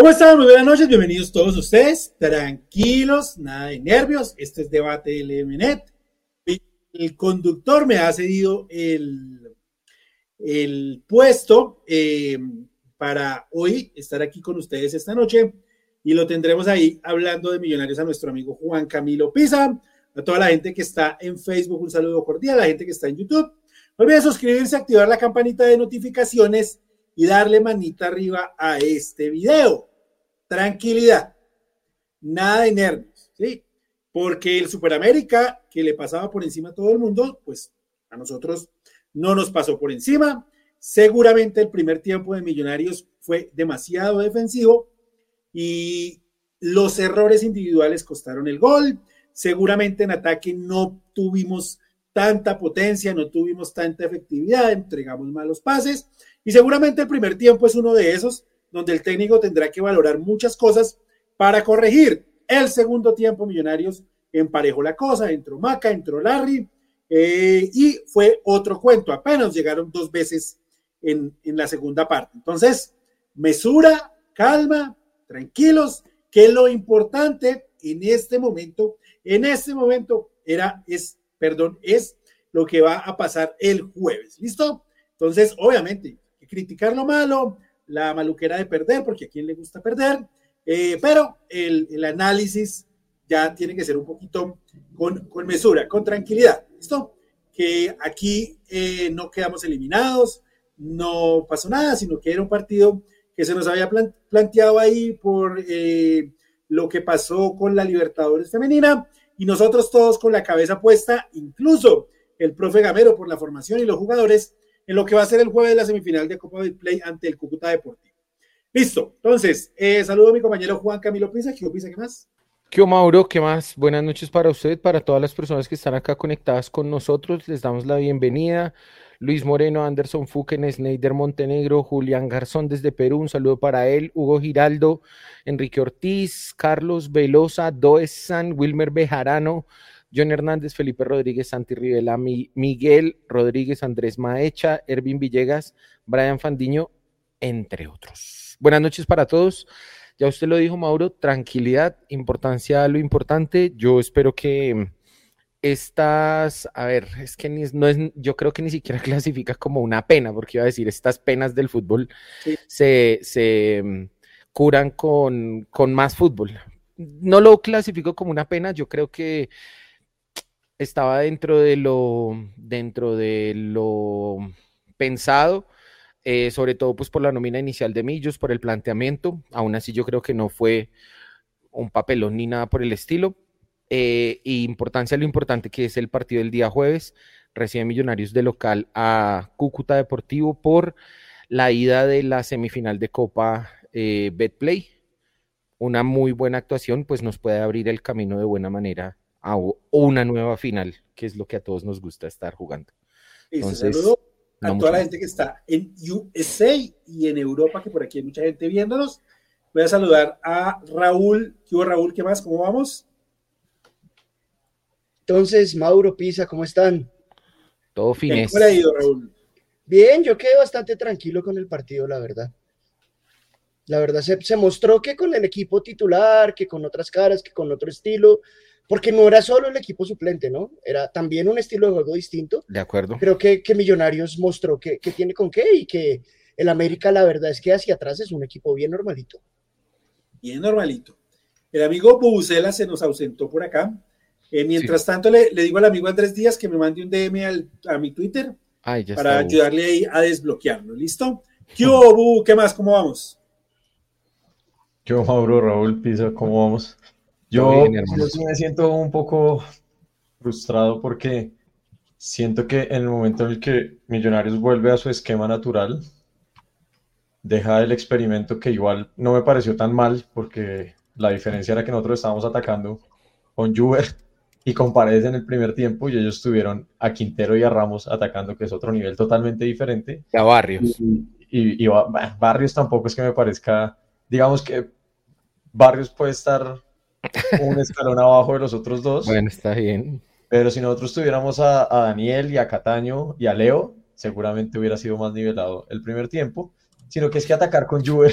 ¿Cómo están? Muy buenas noches, bienvenidos todos ustedes. Tranquilos, nada de nervios. Este es debate del MNET. El conductor me ha cedido el, el puesto eh, para hoy estar aquí con ustedes esta noche y lo tendremos ahí hablando de millonarios a nuestro amigo Juan Camilo Pisa, a toda la gente que está en Facebook, un saludo cordial, a la gente que está en YouTube. No olviden suscribirse, activar la campanita de notificaciones y darle manita arriba a este video tranquilidad, nada de nervios, ¿sí? Porque el Superamérica, que le pasaba por encima a todo el mundo, pues a nosotros no nos pasó por encima. Seguramente el primer tiempo de Millonarios fue demasiado defensivo y los errores individuales costaron el gol. Seguramente en ataque no tuvimos tanta potencia, no tuvimos tanta efectividad, entregamos malos pases y seguramente el primer tiempo es uno de esos donde el técnico tendrá que valorar muchas cosas para corregir. El segundo tiempo, Millonarios emparejó la cosa, entró Maca, entró Larry, eh, y fue otro cuento. Apenas llegaron dos veces en, en la segunda parte. Entonces, mesura, calma, tranquilos, que lo importante en este momento, en este momento era, es, perdón, es lo que va a pasar el jueves. ¿Listo? Entonces, obviamente, criticar lo malo, la maluquera de perder, porque a quien le gusta perder, eh, pero el, el, análisis ya tiene que ser un poquito con, con mesura, con tranquilidad. ¿Listo? Que aquí eh, no quedamos eliminados, no pasó nada, sino que era un partido que se nos había plan, planteado ahí por eh, lo que pasó con la Libertadores Femenina y nosotros todos con la cabeza puesta, incluso el profe Gamero por la formación y los jugadores en lo que va a ser el jueves de la semifinal de Copa del Play ante el Cúcuta Deportivo. Listo. Entonces, eh, saludo a mi compañero Juan Camilo Pisa. ¿Qué Pisa? ¿Qué más? ¿Qué Mauro? ¿Qué más? Buenas noches para usted, para todas las personas que están acá conectadas con nosotros. Les damos la bienvenida. Luis Moreno, Anderson Fuken, Sneider Montenegro, Julián Garzón desde Perú, un saludo para él, Hugo Giraldo, Enrique Ortiz, Carlos Velosa, Doesan, Wilmer Bejarano, John Hernández, Felipe Rodríguez, Santi Rivela, Miguel Rodríguez, Andrés Maecha, Ervin Villegas, Brian Fandiño, entre otros. Buenas noches para todos. Ya usted lo dijo, Mauro, tranquilidad, importancia lo importante. Yo espero que estas, a ver, es que ni, no es, yo creo que ni siquiera clasifica como una pena, porque iba a decir, estas penas del fútbol sí. se, se mm, curan con, con más fútbol. No lo clasifico como una pena, yo creo que estaba dentro de lo, dentro de lo pensado, eh, sobre todo pues por la nómina inicial de Millos, por el planteamiento, aún así yo creo que no fue un papelón ni nada por el estilo, eh, y importancia lo importante que es el partido del día jueves, recibe Millonarios de local a Cúcuta Deportivo por la ida de la semifinal de Copa eh, Betplay, una muy buena actuación, pues nos puede abrir el camino de buena manera a una nueva final, que es lo que a todos nos gusta estar jugando. Entonces, saludo a no toda la gente que está en USA y en Europa, que por aquí hay mucha gente viéndonos. Voy a saludar a Raúl. ¿Qué hubo, Raúl? ¿Qué más? ¿Cómo vamos? Entonces, Mauro, Pisa, ¿cómo están? Todo fines. ¿Cómo le ha ido, Raúl? Bien, yo quedé bastante tranquilo con el partido, la verdad. La verdad, se, se mostró que con el equipo titular, que con otras caras, que con otro estilo, porque no era solo el equipo suplente, ¿no? Era también un estilo de juego distinto. De acuerdo. Creo que, que Millonarios mostró que, que, tiene con qué y que el América, la verdad es que hacia atrás es un equipo bien normalito. Bien normalito. El amigo Bucela se nos ausentó por acá. Eh, mientras sí. tanto, le, le, digo al amigo Andrés Díaz que me mande un DM al, a mi Twitter Ay, ya para está, ayudarle ahí a desbloquearlo. ¿Listo? ¿Qué hubo, Bu? ¿Qué más? ¿Cómo vamos? Yo, Mauro, Raúl Pisa, ¿cómo vamos? Yo, bien, yo sí me siento un poco frustrado porque siento que en el momento en el que Millonarios vuelve a su esquema natural, deja el experimento que igual no me pareció tan mal porque la diferencia era que nosotros estábamos atacando con Juve y con Paredes en el primer tiempo y ellos tuvieron a Quintero y a Ramos atacando, que es otro nivel totalmente diferente. Y a Barrios. Y, y, y Barrios tampoco es que me parezca, digamos que Barrios puede estar un escalón abajo de los otros dos. Bueno, está bien. Pero si nosotros tuviéramos a, a, Daniel y a Cataño y a Leo, seguramente hubiera sido más nivelado el primer tiempo. Sino que es que atacar con Juve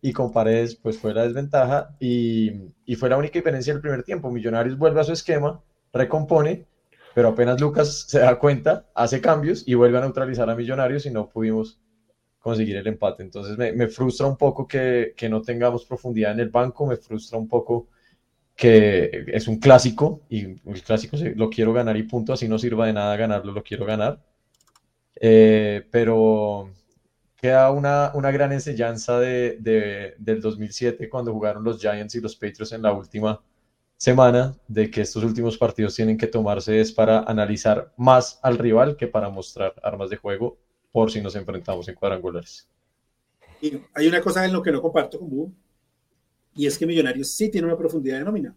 y con Paredes pues fue la desventaja y, y fue la única diferencia del primer tiempo. Millonarios vuelve a su esquema, recompone, pero apenas Lucas se da cuenta, hace cambios y vuelve a neutralizar a Millonarios y no pudimos conseguir el empate. Entonces me, me frustra un poco que, que, no tengamos profundidad en el banco, me frustra un poco que es un clásico y el clásico lo quiero ganar y punto, así no sirva de nada ganarlo, lo quiero ganar. Eh, pero queda una, una gran enseñanza de, de, del 2007 cuando jugaron los Giants y los Patriots en la última semana de que estos últimos partidos tienen que tomarse es para analizar más al rival que para mostrar armas de juego por si nos enfrentamos en cuadrangulares. Hay una cosa en lo que no comparto con y es que Millonarios sí tiene una profundidad de nómina,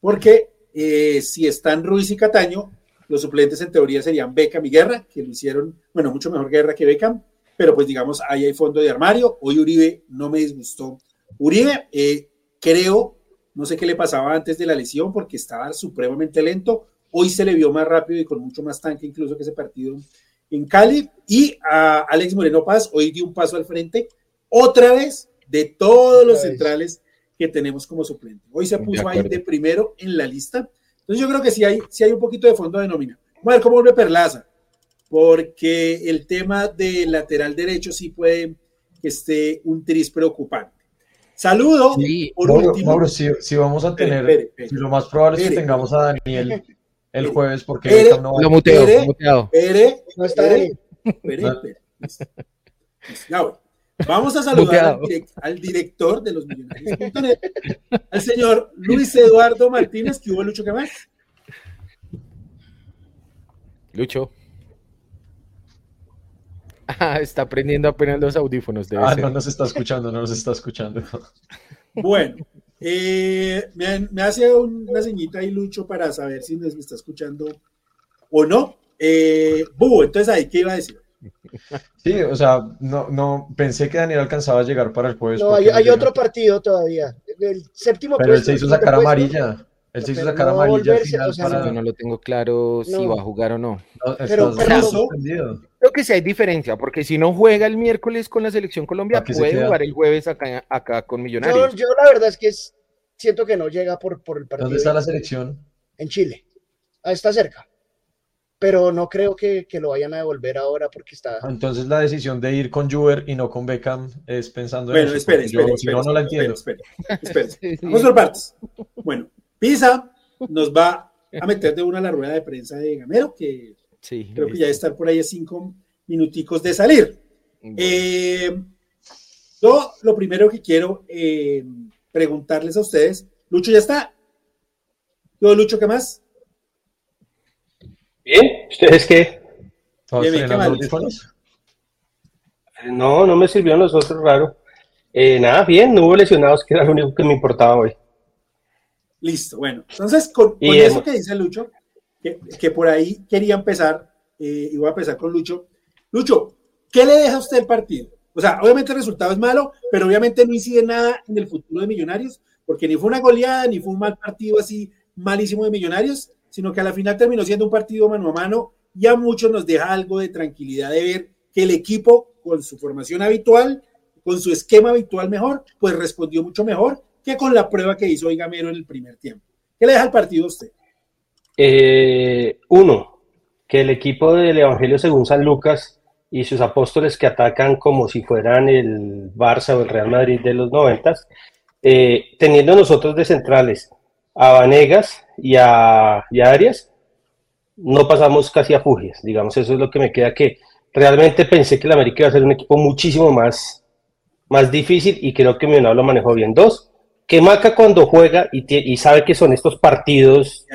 porque eh, si están Ruiz y Cataño, los suplentes en teoría serían Beckham y Guerra, que lo hicieron, bueno, mucho mejor Guerra que Beckham, pero pues digamos, ahí hay fondo de armario. Hoy Uribe no me disgustó. Uribe, eh, creo, no sé qué le pasaba antes de la lesión porque estaba supremamente lento. Hoy se le vio más rápido y con mucho más tanque incluso que ese partido en Cali. Y a Alex Moreno Paz hoy dio un paso al frente, otra vez, de todos los centrales que tenemos como suplente. Hoy se puso ahí de primero en la lista. Entonces yo creo que sí hay, sí hay un poquito de fondo de nómina. Vamos a ver cómo vuelve Perlaza porque el tema del lateral derecho sí puede que esté un tris preocupante. Saludo. por último. Mauro, si, vamos a tener, si lo más probable es que tengamos a Daniel el jueves, porque no va lo muteo, Pere, muteado. Pere, no está ahí. Vamos a saludar al, director de los millonarios.net, al señor Luis Eduardo Martínez, que hubo Lucho, ¿qué más? Lucho. Ah, está aprendiendo apenas los audífonos. ah, no nos está escuchando, no nos está escuchando. Bueno, eh, me, hace una señita ahí, Lucho, para saber si nos está escuchando o no. Eh, entonces ahí, ¿qué iba a decir? Sí, o sea, no, no, pensé que Daniel alcanzaba a llegar para el jueves. No, hay, otro partido todavía. El séptimo Pero él se hizo sacar amarilla. Él se hizo sacar amarilla. Yo no lo tengo claro si va a jugar o no. pero, creo que sí hay diferencia, porque si no juega el miércoles con la selección Colombia, puede jugar el jueves acá, acá con Millonarios. Yo, la verdad es que siento que no llega por, por el partido. ¿Dónde está la selección? En Chile. Ah, está cerca. Pero no creo que, que, lo vayan a devolver ahora porque está. Entonces la decisión de ir con Juber y no con Beckham es pensando en. Bueno, espere, espere. Si no, no la entiendo. Espere, espere. Vamos por partes. Bueno, Pisa nos va a meter de una a la rueda de prensa de Gamero, que creo que ya está por ahí a cinco minuticos de salir. Eh, yo lo primero que quiero eh, preguntarles a ustedes, Lucho ya está. Yo, Lucho, ¿qué más? Bien, ¿ustedes qué? No, no me sirvieron los otros raro. Eh, nada, bien, no hubo lesionados, que era lo único que me importaba hoy. Listo, bueno. Entonces, con, eso que dice Lucho, que, por ahí quería empezar, eh, y voy a empezar con Lucho. Lucho, ¿qué le deja a usted el partido? O sea, obviamente el resultado es malo, pero obviamente no incide nada en el futuro de Millonarios, porque ni fue una goleada, ni fue un mal partido así malísimo de Millonarios, sino que a la final terminó siendo un partido mano a mano y a muchos nos deja algo de tranquilidad de ver que el equipo, con su formación habitual, con su esquema habitual mejor, pues respondió mucho mejor que con la prueba que hizo Gamero en el primer tiempo. ¿Qué le deja al partido a usted? Eh, uno, que el equipo del Evangelio según San Lucas y sus apóstoles que atacan como si fueran el Barça o el Real Madrid de los noventas, eh, teniendo nosotros de centrales a Vanegas y a, y Arias, no pasamos casi a Fugias, digamos, eso es lo que me queda que realmente pensé que el América iba a ser un equipo muchísimo más, más difícil y creo que Millonarios lo manejó bien. Dos, que Maca cuando juega y, sabe que son estos partidos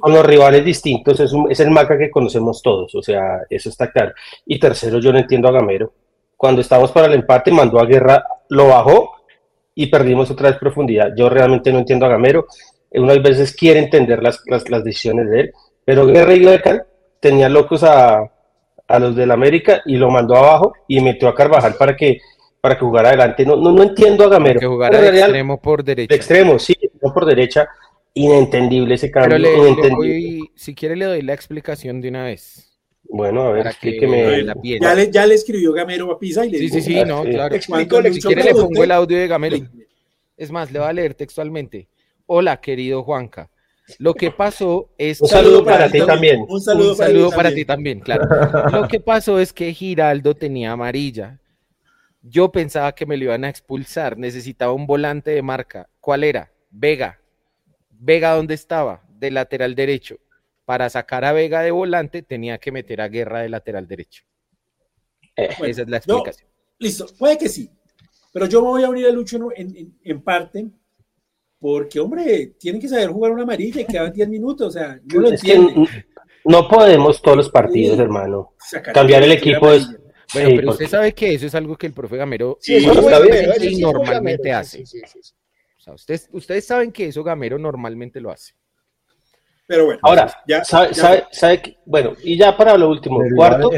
con los rivales distintos, es, es, el Maca que conocemos todos, o sea, eso está claro. Y tercero, yo no entiendo a Gamero. Cuando estábamos para el empate, mandó a Guerra, lo bajó y perdimos otra vez profundidad. Yo realmente no entiendo a Gamero. Unas veces quiere entender las, las, decisiones de él, pero Guerra y Lecan tenían locos a, a los del América y lo mandó abajo y metió a Carvajal para que para que jugara adelante. No, no, no entiendo a Gamero. Que jugara de extremo por derecha. De extremo, sí, no por derecha. Inentendible ese cambio. si quiere le doy la explicación de una vez. Bueno, a ver, explíqueme. la piel. Ya le, ya le escribió Gamero a Pisa y le Sí, dijo, sí, sí, no, Sí. claro. Explico, le Si quiere le pongo el audio de Gamero. Es más, le voy a leer textualmente. Hola, querido Juanca. Lo que pasó es Un que- saludo para ti también. Un saludo, Un saludo para, ti ti también, claro. Lo que pasó es que Giraldo tenía amarilla. Yo pensaba que me lo iban a expulsar. Necesitaba un volante de marca. ¿Cuál era? Vega. Vega, ¿dónde estaba? De lateral derecho. Para sacar a Vega de volante tenía que meter a Guerra de lateral derecho. Eh, Bueno, Esa es la no, explicación. Listo, puede que sí. Pero yo me voy a unir a Lucho en, en- en parte porque, hombre, tienen que saber jugar una amarilla y quedan 10 minutos. O sea, no lo entienden. no podemos todos los partidos, Sí. hermano. Sacar Cambiar el equipo es. Bueno, sí, pero porque- usted sabe que eso es algo que el profe Gamero Sí, eso eso normalmente Gamero, hace. O sea, ustedes, ustedes saben que eso Gamero normalmente lo hace. Pero bueno, Ahora, ya, ¿sabe, ya sabe- sabe que- bueno, y ya para lo último, Pero cuarto,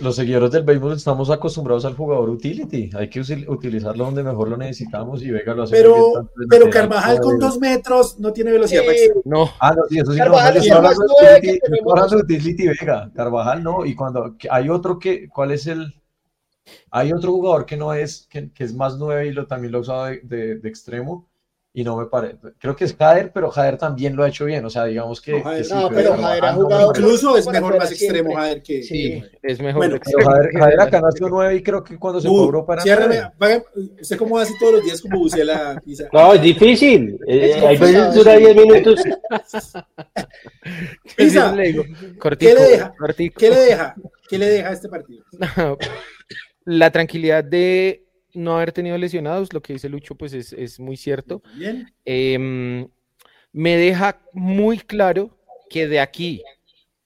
los seguidores del béisbol estamos acostumbrados al jugador utility. Hay que usil- utilizarlo donde mejor lo necesitamos y Vega lo hace muy bien, Pero, pero Carvajal con dos metros no tiene velocidad Sí, máxima. No, Ah, no, sí, eso sí, Carvajal no, de nueve utility- de utility Vega, Carvajal no, y cuando hay otro que, ¿cuál es el? Hay otro jugador que no es, que, que es más nueve y lo, también lo ha usado de, de- de extremo y no me parece, creo que es Jader, pero Jader también lo ha hecho bien, o sea, digamos que... No, Jader- que sí, no, pero Jader ha jugado-. Incluso es mejor más extremo. Jader que. Sí. es mejor. Bueno, Pero extremo Jader, Jader de acá nació nueve y creo que cuando se fue a Europa ciérrame, usted cómo hace todos los días como Bucela no, es difícil. Eh, Es hay veces dura sí. 10 minutos. Pisa, le digo, cortico, ¿qué le deja? cortico. ¿Qué le deja? ¿Qué le deja a este partido? La tranquilidad de no haber tenido lesionados, lo que dice Lucho, pues es, es muy cierto. Bien. Em, me deja muy claro que de aquí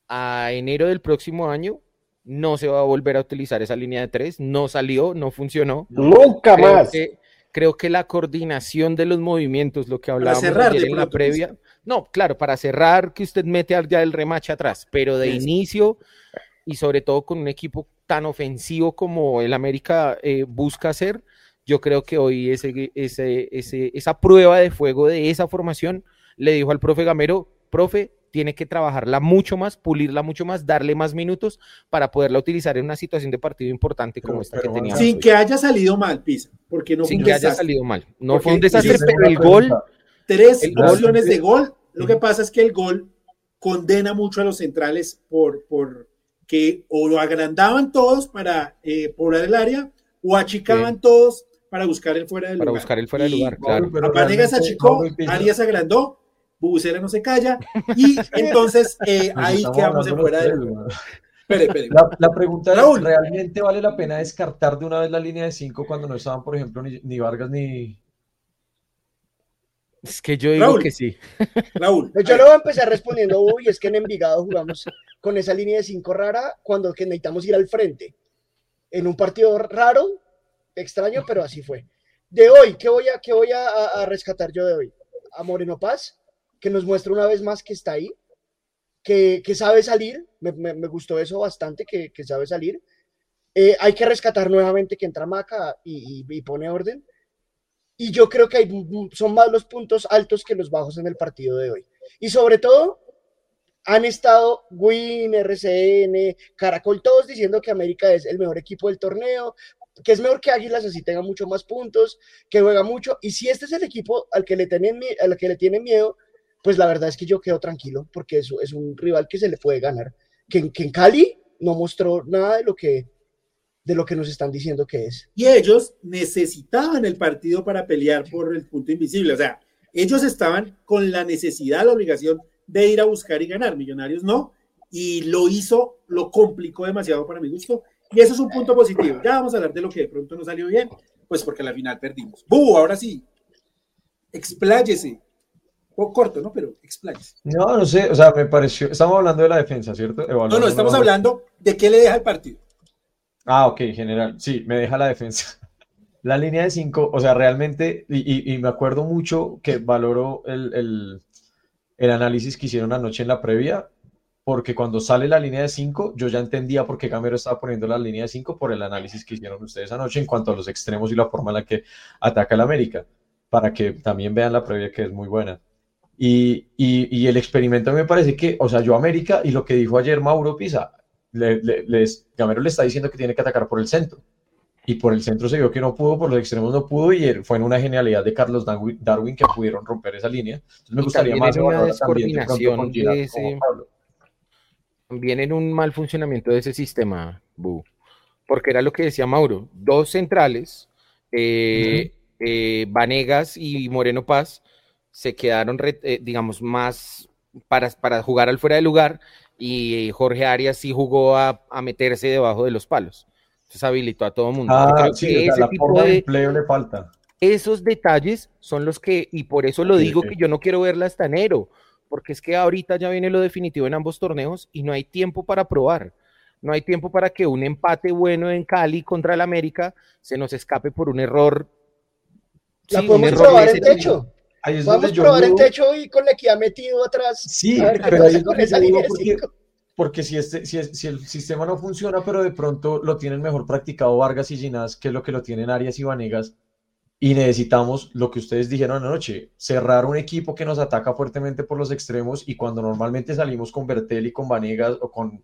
a enero del próximo año no se va a volver a utilizar esa línea de tres, no salió, no funcionó. Nunca Creo más. que, creo que la coordinación de los movimientos, lo que hablábamos cerrar ayer de en la previa, no, claro, para cerrar que usted mete al- ya el remache atrás, pero de inicio y sobre todo con un equipo tan ofensivo como el América eh, busca hacer, yo creo que hoy ese, ese, ese- esa prueba de fuego de esa formación le dijo al profe Gamero, profe, tiene que trabajarla mucho más, pulirla mucho más, darle más minutos para poderla utilizar en una situación de partido importante como Pero- esta pero que teníamos. Sin que haya salido mal, Pisa. Porque no fue sin un que haya salido mal. No Porque fue un desastre, pero el gol. Tres El gol- opciones de gol. Lo que pasa es que el gol condena mucho a los centrales por, por que o lo agrandaban todos para eh, poblar el área o achicaban todos para buscar el fuera del para lugar. buscar el fuera de Y lugar, Mauro, claro. pero realmente, achicó, y Arias agrandó, Bubucela no se calla y entonces eh, ahí quedamos en fuera del lugar. La, la pregunta Raúl. es, ¿realmente vale la pena descartar de una vez la línea de cinco cuando no estaban, por ejemplo, ni, ni Vargas ni... Es que yo digo Raúl. que sí. Raúl. Yo le voy a empezar respondiendo, uy, es que en Envigado jugamos con esa línea de cinco rara cuando que necesitamos ir al frente. En un partido raro, extraño, pero así fue. De hoy, ¿qué voy a, qué voy a, a- a rescatar yo de hoy? A Moreno Paz, que nos muestra una vez más que está ahí, que, que sabe salir, me, me- me gustó eso bastante, que, que sabe salir. Eh, hay que rescatar nuevamente que entra Maca y, y- y pone orden. Y yo creo que hay, son más los puntos altos que los bajos en el partido de hoy. Y sobre todo, han estado Win, RCN, Caracol, todos diciendo que América es el mejor equipo del torneo, que es mejor que Águilas, así tenga mucho más puntos, que juega mucho. Y si este es el equipo al que le tienen, al que le tienen miedo, pues la verdad es que yo quedo tranquilo, porque es, es un rival que se le puede ganar. Que, que en Cali no mostró nada de lo que de lo que nos están diciendo que es. Y ellos necesitaban el partido para pelear por el punto invisible. O sea, ellos estaban con la necesidad, la obligación de ir a buscar y ganar. Millonarios no. Y lo hizo, lo complicó demasiado para mi gusto. Y eso es un punto positivo. Ya vamos a hablar de lo que de pronto no salió bien, pues porque a la final perdimos. ¡Bu! Ahora sí. Expláyese. Un poco corto, ¿no? Pero expláyese. No, no sé, o sea, me pareció... Estamos hablando de la defensa, ¿cierto? No, Evaluando no, estamos una- hablando de qué le deja el partido. Ah, ok, general. Sí, me deja la defensa. La línea de cinco, o sea, realmente, y, me acuerdo mucho que valoro el, el- análisis que hicieron anoche en la previa, porque cuando sale la línea de cinco, yo ya entendía por qué Gamero estaba poniendo la línea de cinco por el análisis que hicieron ustedes anoche en cuanto a los extremos y la forma en la que ataca el América, para que también vean la previa que es muy buena. Y, y- y el experimento me parece que, o sea, yo América y lo que dijo ayer Mauro Pisa, Gamero le está diciendo que tiene que atacar por el centro. Y por el centro se vio que no pudo, por los extremos no pudo, y fue en una genialidad de Carlos Darwin que pudieron romper esa línea. Entonces me gustaría más una descoordinación de ese, también en un mal funcionamiento de ese sistema, Bu. Porque era lo que decía Mauro, dos centrales, eh, eh, Vanegas y Moreno Paz, se quedaron, eh, digamos, más para, para jugar al fuera de lugar y Jorge Arias sí jugó a, meterse debajo de los palos. Entonces habilitó a todo el mundo. Ah, sí, ese tipo de empleo le falta. Esos detalles son los que, y por eso lo digo que yo no quiero verla hasta enero, porque es que ahorita ya viene lo definitivo en ambos torneos y no hay tiempo para probar. No hay tiempo para que un empate bueno en Cali contra el América se nos escape por un error. La podemos probar en techo. Vamos a probar el techo y con la que ha metido atrás. Sí, pero ahí con esa línea porque, porque si, este, si, si, el sistema no funciona, pero de pronto lo tienen mejor practicado Vargas y Ginás que lo que lo tienen Arias y Vanegas, y necesitamos lo que ustedes dijeron anoche, cerrar un equipo que nos ataca fuertemente por los extremos y cuando normalmente salimos con Bertel y con Vanegas o con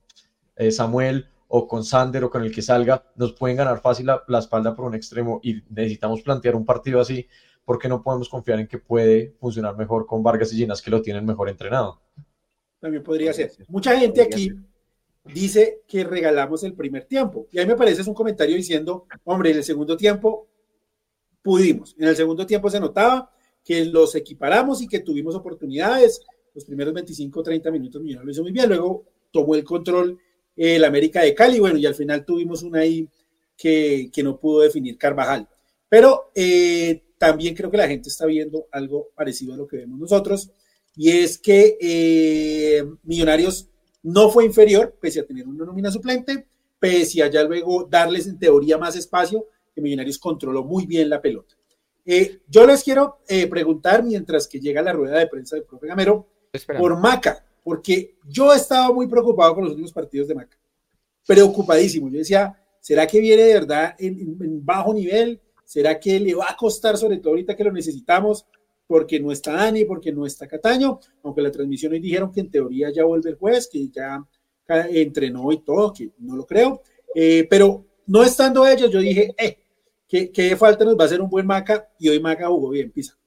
eh, Samuel o con Sander o con el que salga, nos pueden ganar fácil la, la espalda por un extremo y necesitamos plantear un partido así porque no podemos confiar en que puede funcionar mejor con Vargas y Ginas que lo tienen mejor entrenado. También podría ser. Mucha gente aquí dice que regalamos el primer tiempo. Y a mí me parece es un comentario diciendo, hombre, en el segundo tiempo pudimos. En el segundo tiempo se notaba que los equiparamos y que tuvimos oportunidades. Los primeros 25 30 minutos Millonarios lo hizo muy bien. Luego tomó el control el América de Cali. Bueno, y al final tuvimos una ahí que, que no pudo definir Carvajal. Pero eh, también creo que la gente está viendo algo parecido a lo que vemos nosotros, y es que eh, Millonarios no fue inferior, pese a tener una nómina suplente, pese a ya luego darles en teoría más espacio, que Millonarios controló muy bien la pelota. Eh, yo les quiero eh, preguntar, mientras que llega la rueda de prensa del profe Gamero, por Maca, porque yo estaba muy preocupado con los últimos partidos de Maca, preocupadísimo. Yo decía, ¿será que viene de verdad en bajo nivel? ¿Será que le va a costar, sobre todo ahorita que lo necesitamos, porque no está Dani, porque no está Cataño? Aunque la transmisión hoy dijeron que en teoría ya vuelve el juez, que ya entrenó y todo, que no lo creo. Eh, pero no estando ellos, yo dije, eh, ¿qué, falta nos va a hacer un buen Maca? Y hoy Maca jugó bien, pisa.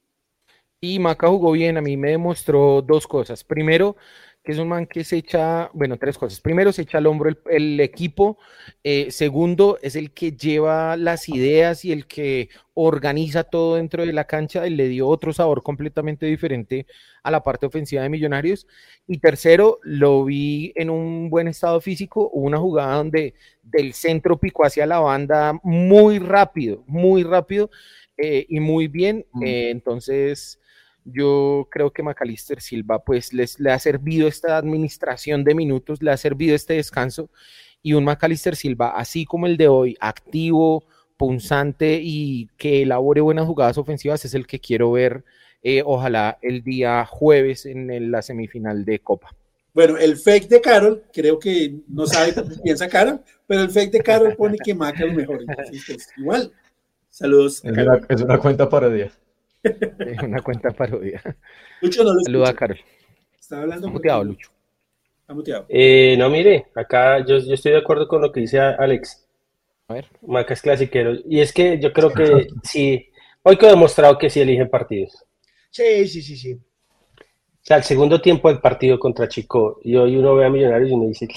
Y Maca jugó bien, a mí me demostró dos cosas. Primero, que es un man que se echa, bueno, tres cosas. Primero, se echa al hombro el, equipo. Eh, segundo, es el que lleva las ideas y el que organiza todo dentro de la cancha y le dio otro sabor completamente diferente a la parte ofensiva de Millonarios. Y tercero, lo vi en un buen estado físico. Hubo una jugada donde del centro picó hacia la banda muy rápido, muy rápido eh, y muy bien. Mm. Eh, entonces yo creo que Macalister Silva pues les, le ha servido esta administración de minutos, le ha servido este descanso y un Macalister Silva así como el de hoy, activo, punzante y que elabore buenas jugadas ofensivas es el que quiero ver eh, ojalá el día jueves en la semifinal de Copa. Bueno, el fake de Carol, creo que no sabe cómo piensa Carol, pero el fake de Carol pone que Maca es lo mejor. Pues, igual. Saludos. Es una, es una, cuenta parodia. Es una cuenta parodia. Lucho no lo Saluda a Carol. Está hablando. Está muteado, Lucho. Está muteado. Eh, no, mire, acá yo, yo, estoy de acuerdo con lo que dice Alex. A ver. Macas clasiquero. Y es que yo creo que sí. Hoy que he demostrado que sí eligen partidos. Sí, sí, sí, sí. O sea, el segundo tiempo del partido contra Chico, y hoy uno ve a Millonarios y uno dice,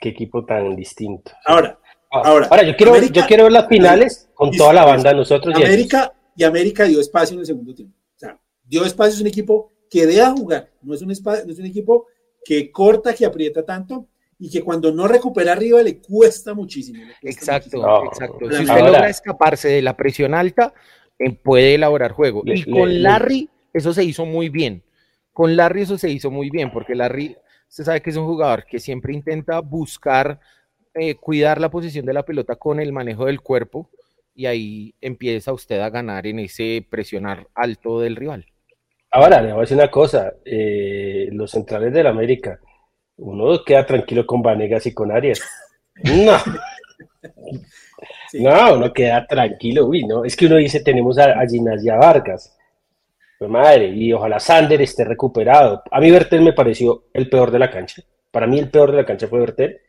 qué equipo tan distinto. Ahora, ahora, ahora yo quiero, yo quiero ver las finales con toda la banda nosotros. América, y América dio espacio en el segundo tiempo. O sea, dio espacio, es un equipo que deja jugar, no es un, no es un equipo que corta, que aprieta tanto y que cuando no recupera arriba le cuesta muchísimo. exacto, exacto. Si usted logra escaparse de la presión alta, eh, puede elaborar juego. y con Larry, eso se hizo muy bien. Con Larry eso se hizo muy bien, porque Larry, usted sabe que es un jugador que siempre intenta buscar eh, cuidar la posición de la pelota con el manejo del cuerpo y ahí empieza usted a ganar en ese presionar alto del rival. Ahora, le voy a decir una cosa, eh, los centrales del América, uno queda tranquilo con Vanegas y con Arias. No. No, uno queda tranquilo, uy, no, es que uno dice tenemos a, a Ginasia Vargas, pues madre, y ojalá Sander esté recuperado. A mí Bertel me pareció el peor de la cancha, para mí el peor de la cancha fue Bertel,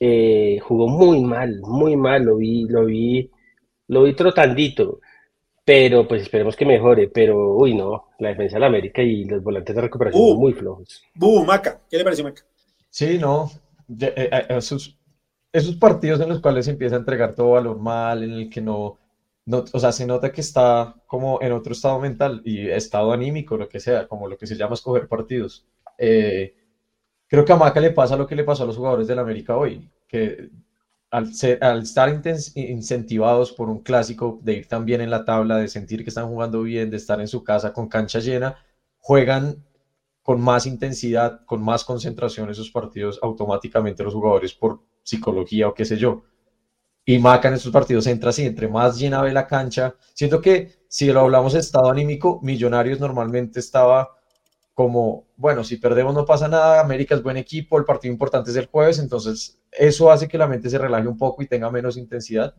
eh, jugó muy mal, muy mal, lo vi, lo vi, lo vi trotandito, pero pues esperemos que mejore, pero uy no, la defensa de la América y los volantes de recuperación son muy flojos. Bu, Maca, ¿qué le parece Maca? Sí, no, esos, esos partidos en los cuales se empieza a entregar todo valor mal, en el que no, no, o sea, se nota que está como en otro estado mental y estado anímico, lo que sea, como lo que se llama escoger partidos. Eh, creo que a Maca le pasa lo que le pasó a los jugadores del América hoy, que al, estar incentivados por un clásico, de ir tan bien en la tabla, de sentir que están jugando bien, de estar en su casa con cancha llena, juegan con más intensidad, con más concentración esos partidos automáticamente los jugadores por psicología o qué sé yo. Y Maca en esos partidos entra así, entre más llena ve la cancha. Siento que si lo hablamos de estado anímico, Millonarios normalmente estaba como, bueno, si perdemos no pasa nada, América es buen equipo, el partido importante es el jueves, entonces eso hace que la mente se relaje un poco y tenga menos intensidad.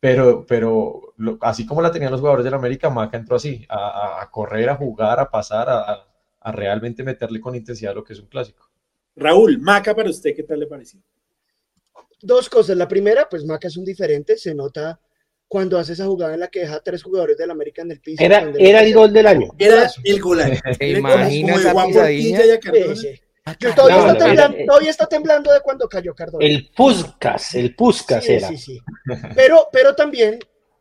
Pero, pero así como la tenían los jugadores del América, Maca entró así, a, correr, a jugar, a pasar, a, a, realmente meterle con intensidad lo que es un clásico. Raúl, Maca, para usted, ¿qué tal le pareció? Dos cosas. La primera, pues Maca es un diferente, se nota cuando hace esa jugada en la que deja tres jugadores del América en el piso. Era, era el gol del año. Era el gol. ¿Te imaginas esa pisadilla? Yo todavía, está temblando, todavía, está temblando, de cuando cayó Cardona. El Puscas, el Puscas sí, era. Sí, sí. Pero, pero también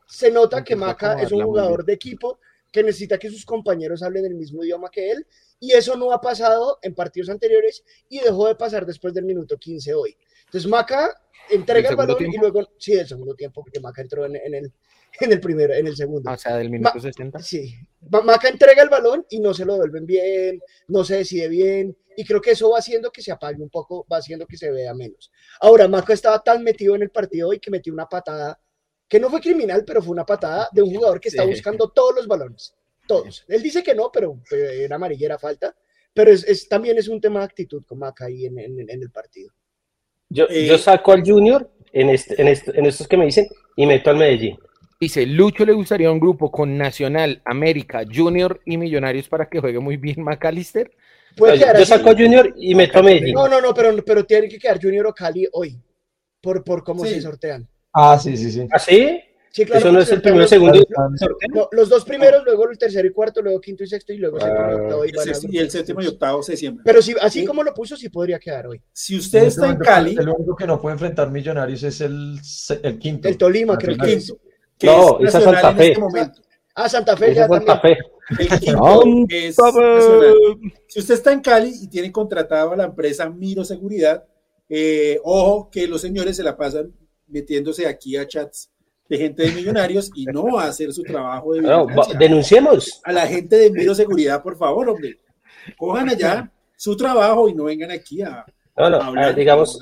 se nota que Maca es un jugador de equipo que necesita que sus compañeros hablen el mismo idioma que él, y eso no ha pasado en partidos anteriores y dejó de pasar después del minuto 15 hoy. Entonces Maca entrega el, balón y luego, sí, el segundo tiempo, porque Maca entró en, el, en el primero, en el segundo. Ah, o sea, del minuto 60. Sí, Maca entrega el balón y no se lo devuelven bien, no se decide bien, y creo que eso va haciendo que se apague un poco, va haciendo que se vea menos. Ahora, Maca estaba tan metido en el partido hoy que metió una patada, que no fue criminal, pero fue una patada de un jugador que está buscando todos los balones, todos. Él dice que no, pero era amarillera falta, pero es, también es un tema de actitud con Maca ahí en el partido. Yo, eh, yo saco al Junior en, este, en, este, en estos que me dicen y meto al Medellín. Dice, Lucho le gustaría un grupo con Nacional, América, Junior y Millonarios para que juegue muy bien McAllister. yo saco a Junior y meto a Medellín. No, no, no, pero, pero tiene que quedar Junior o Cali hoy, por, por cómo se sortean. Ah, sí, sí, sí. ¿Ah, sí? Eso no es el primero, segundo. los dos primeros, luego el tercero y cuarto, luego quinto y sexto, y luego séptimo y ah, octavo. Y, el séptimo y octavo se siembra. Pero si, así como lo puso, sí podría quedar hoy. Si usted está en Cali. El único que no puede enfrentar Millonarios es el, el quinto. El Tolima, creo que es. No, esa Santa Fe. Este ah, Santa Fe. ya Santa Fe. El quinto es Si usted está en Cali y tiene contratado a la empresa Miro Seguridad, eh, ojo que los señores se la pasan metiéndose aquí a chats de gente de millonarios y no a hacer su trabajo de no, denunciemos a la gente de Miro Seguridad, por favor, hombre. Cojan allá su trabajo y no vengan aquí a, hablar. digamos,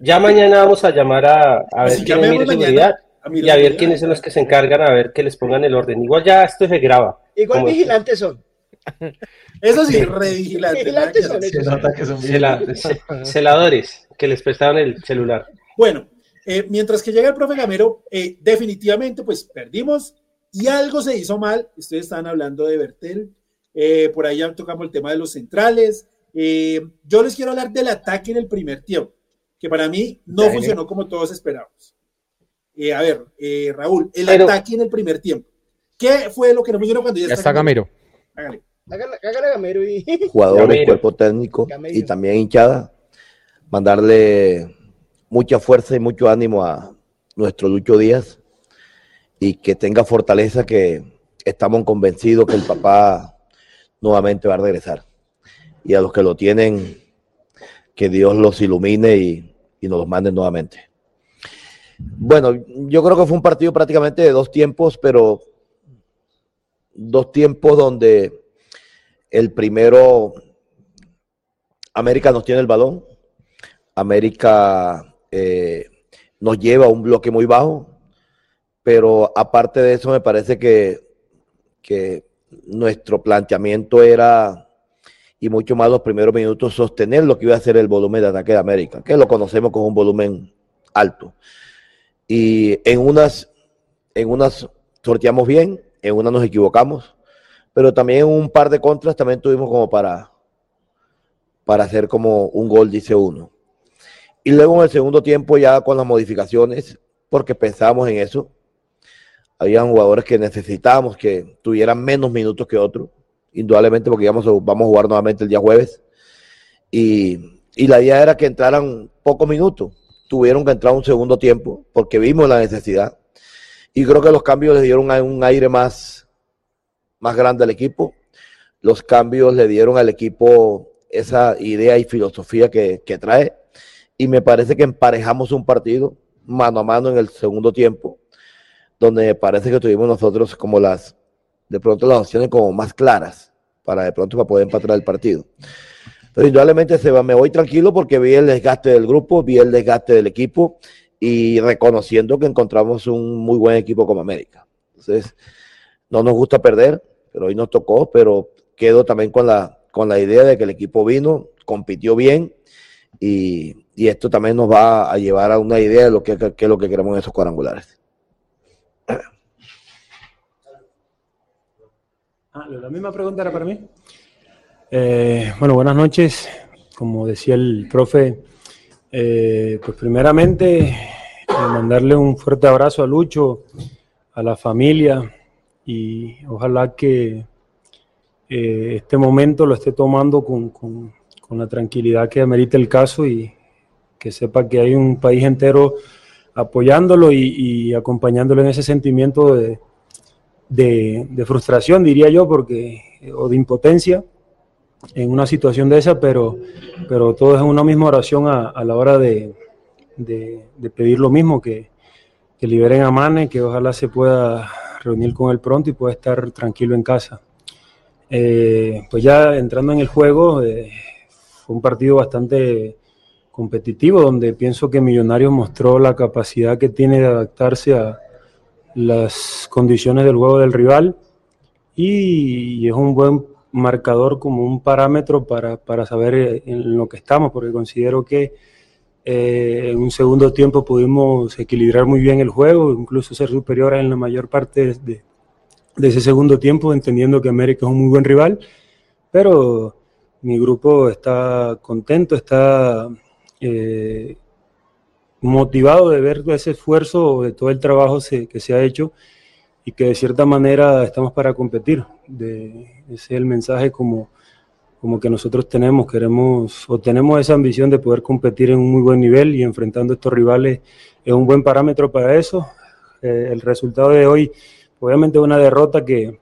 ya mañana vamos a llamar a, a ver quién es Miro Seguridad y a ver quiénes son los que se encargan, a ver que les pongan el orden. Igual ya esto se graba. Igual vigilantes son. Eso sí, re vigilantes. vigilantes son se celadores que les prestaron el celular. Bueno, eh, mientras que llega el profe Gamero, eh, definitivamente pues perdimos y algo se hizo mal. Ustedes estaban hablando de Bertel, eh, por ahí ya tocamos el tema de los centrales. yo les quiero hablar del ataque en el primer tiempo, que para mí no funcionó como todos esperábamos. a ver, Raúl, el ataque en el primer tiempo. ¿Qué fue lo que no funcionó cuando ya, ya está, Gamero? Hágale. Hágale, Gamero y... Jugadores, cuerpo técnico y también hinchada. Mandarle mucha fuerza y mucho ánimo a nuestro Lucho Díaz y que tenga fortaleza que estamos convencidos que el papá nuevamente va a regresar. Y a los que lo tienen, que Dios los ilumine y, nos los mande nuevamente. Bueno, yo creo que fue un partido prácticamente de dos tiempos, pero dos tiempos donde el primero, América nos tiene el balón, América eh, nos lleva a un bloque muy bajo, pero aparte de eso me parece que, nuestro planteamiento era, y mucho más los primeros minutos, sostener lo que iba a ser el volumen de ataque de América, que lo conocemos con un volumen alto. Y en unas, en unas sorteamos bien, en unas nos equivocamos, pero también un par de contras también tuvimos como para, para hacer como un gol, dice uno. Y luego en el segundo tiempo ya con las modificaciones, porque pensábamos en eso, habían jugadores que necesitábamos que tuvieran menos minutos que otros, indudablemente porque vamos a jugar nuevamente el día jueves. Y, y la idea era que entraran pocos minutos. Tuvieron que entrar un segundo tiempo porque vimos la necesidad. Y creo que los cambios le dieron un aire más, más grande al equipo. Los cambios le dieron al equipo esa idea y filosofía que, que trae. Y me parece que emparejamos un partido mano a mano en el segundo tiempo donde parece que tuvimos nosotros como las, de pronto las opciones como más claras para de pronto para poder empatar el partido. Pero indudablemente se va, me voy tranquilo porque vi el desgaste del grupo, vi el desgaste del equipo y reconociendo que encontramos un muy buen equipo como América. Entonces, no nos gusta perder, pero hoy nos tocó, pero quedo también con la, con la idea de que el equipo vino, compitió bien y, y esto también nos va a llevar a una idea de lo que, es lo que queremos en esos cuadrangulares. Ah, la misma pregunta era para mí. Eh, bueno, buenas noches. Como decía el profe, eh, pues primeramente eh, mandarle un fuerte abrazo a Lucho, a la familia y ojalá que este momento lo esté tomando con, con, la tranquilidad que amerita el caso y que sepa que hay un país entero apoyándolo y, acompañándolo en ese sentimiento de, de, frustración, diría yo, porque, o de impotencia en una situación de esa, pero, pero todo es una misma oración a, la hora de, de, pedir lo mismo, que, que liberen a Mane, que ojalá se pueda reunir con él pronto y pueda estar tranquilo en casa. Eh, pues ya entrando en el juego, eh, fue un partido bastante competitivo, donde pienso que Millonarios mostró la capacidad que tiene de adaptarse a las condiciones del juego del rival y, es un buen marcador como un parámetro para, para, saber en lo que estamos, porque considero que eh, en un segundo tiempo pudimos equilibrar muy bien el juego, incluso ser superiores en la mayor parte de, de ese segundo tiempo, entendiendo que América es un muy buen rival, pero mi grupo está contento, está eh, motivado de ver ese esfuerzo, de todo el trabajo que se ha hecho y que de cierta manera estamos para competir. Ese es el mensaje como, como que nosotros tenemos, queremos o tenemos esa ambición de poder competir en un muy buen nivel y enfrentando a estos rivales es un buen parámetro para eso. Eh, el resultado de hoy, obviamente, una derrota que,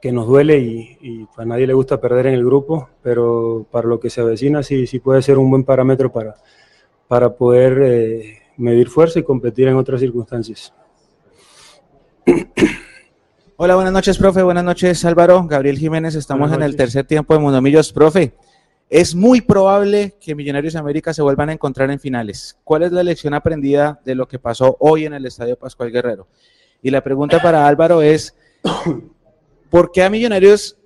que nos duele y, a nadie le gusta perder en el grupo, pero para lo que se avecina sí, sí puede ser un buen parámetro para, para poder eh, medir fuerza y competir en otras circunstancias. Hola, buenas noches, profe. Buenas noches, Álvaro. Gabriel Jiménez, estamos en el tercer tiempo de Monomillos. Profe, es muy probable que Millonarios de América se vuelvan a encontrar en finales. ¿Cuál es la lección aprendida de lo que pasó hoy en el Estadio Pascual Guerrero? Y la pregunta para Álvaro es, ¿por qué a Millonarios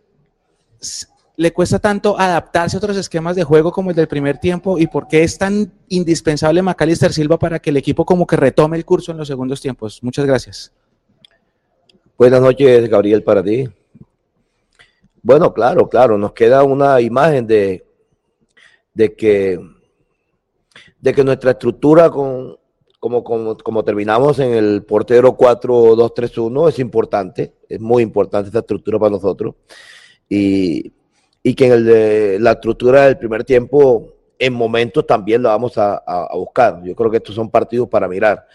le cuesta tanto adaptarse a otros esquemas de juego como el del primer tiempo y por qué es tan indispensable Macalister Silva para que el equipo como que retome el curso en los segundos tiempos? Muchas gracias. Buenas noches, Gabriel, para ti. Bueno, claro, claro, nos queda una imagen de, de que de que nuestra estructura con, como, como, terminamos en el portero 4-2-3-1 es importante, es muy importante esta estructura para nosotros. Y, que en el de, la estructura del primer tiempo, en momentos también lo vamos a, buscar. Yo creo que estos son partidos para mirar.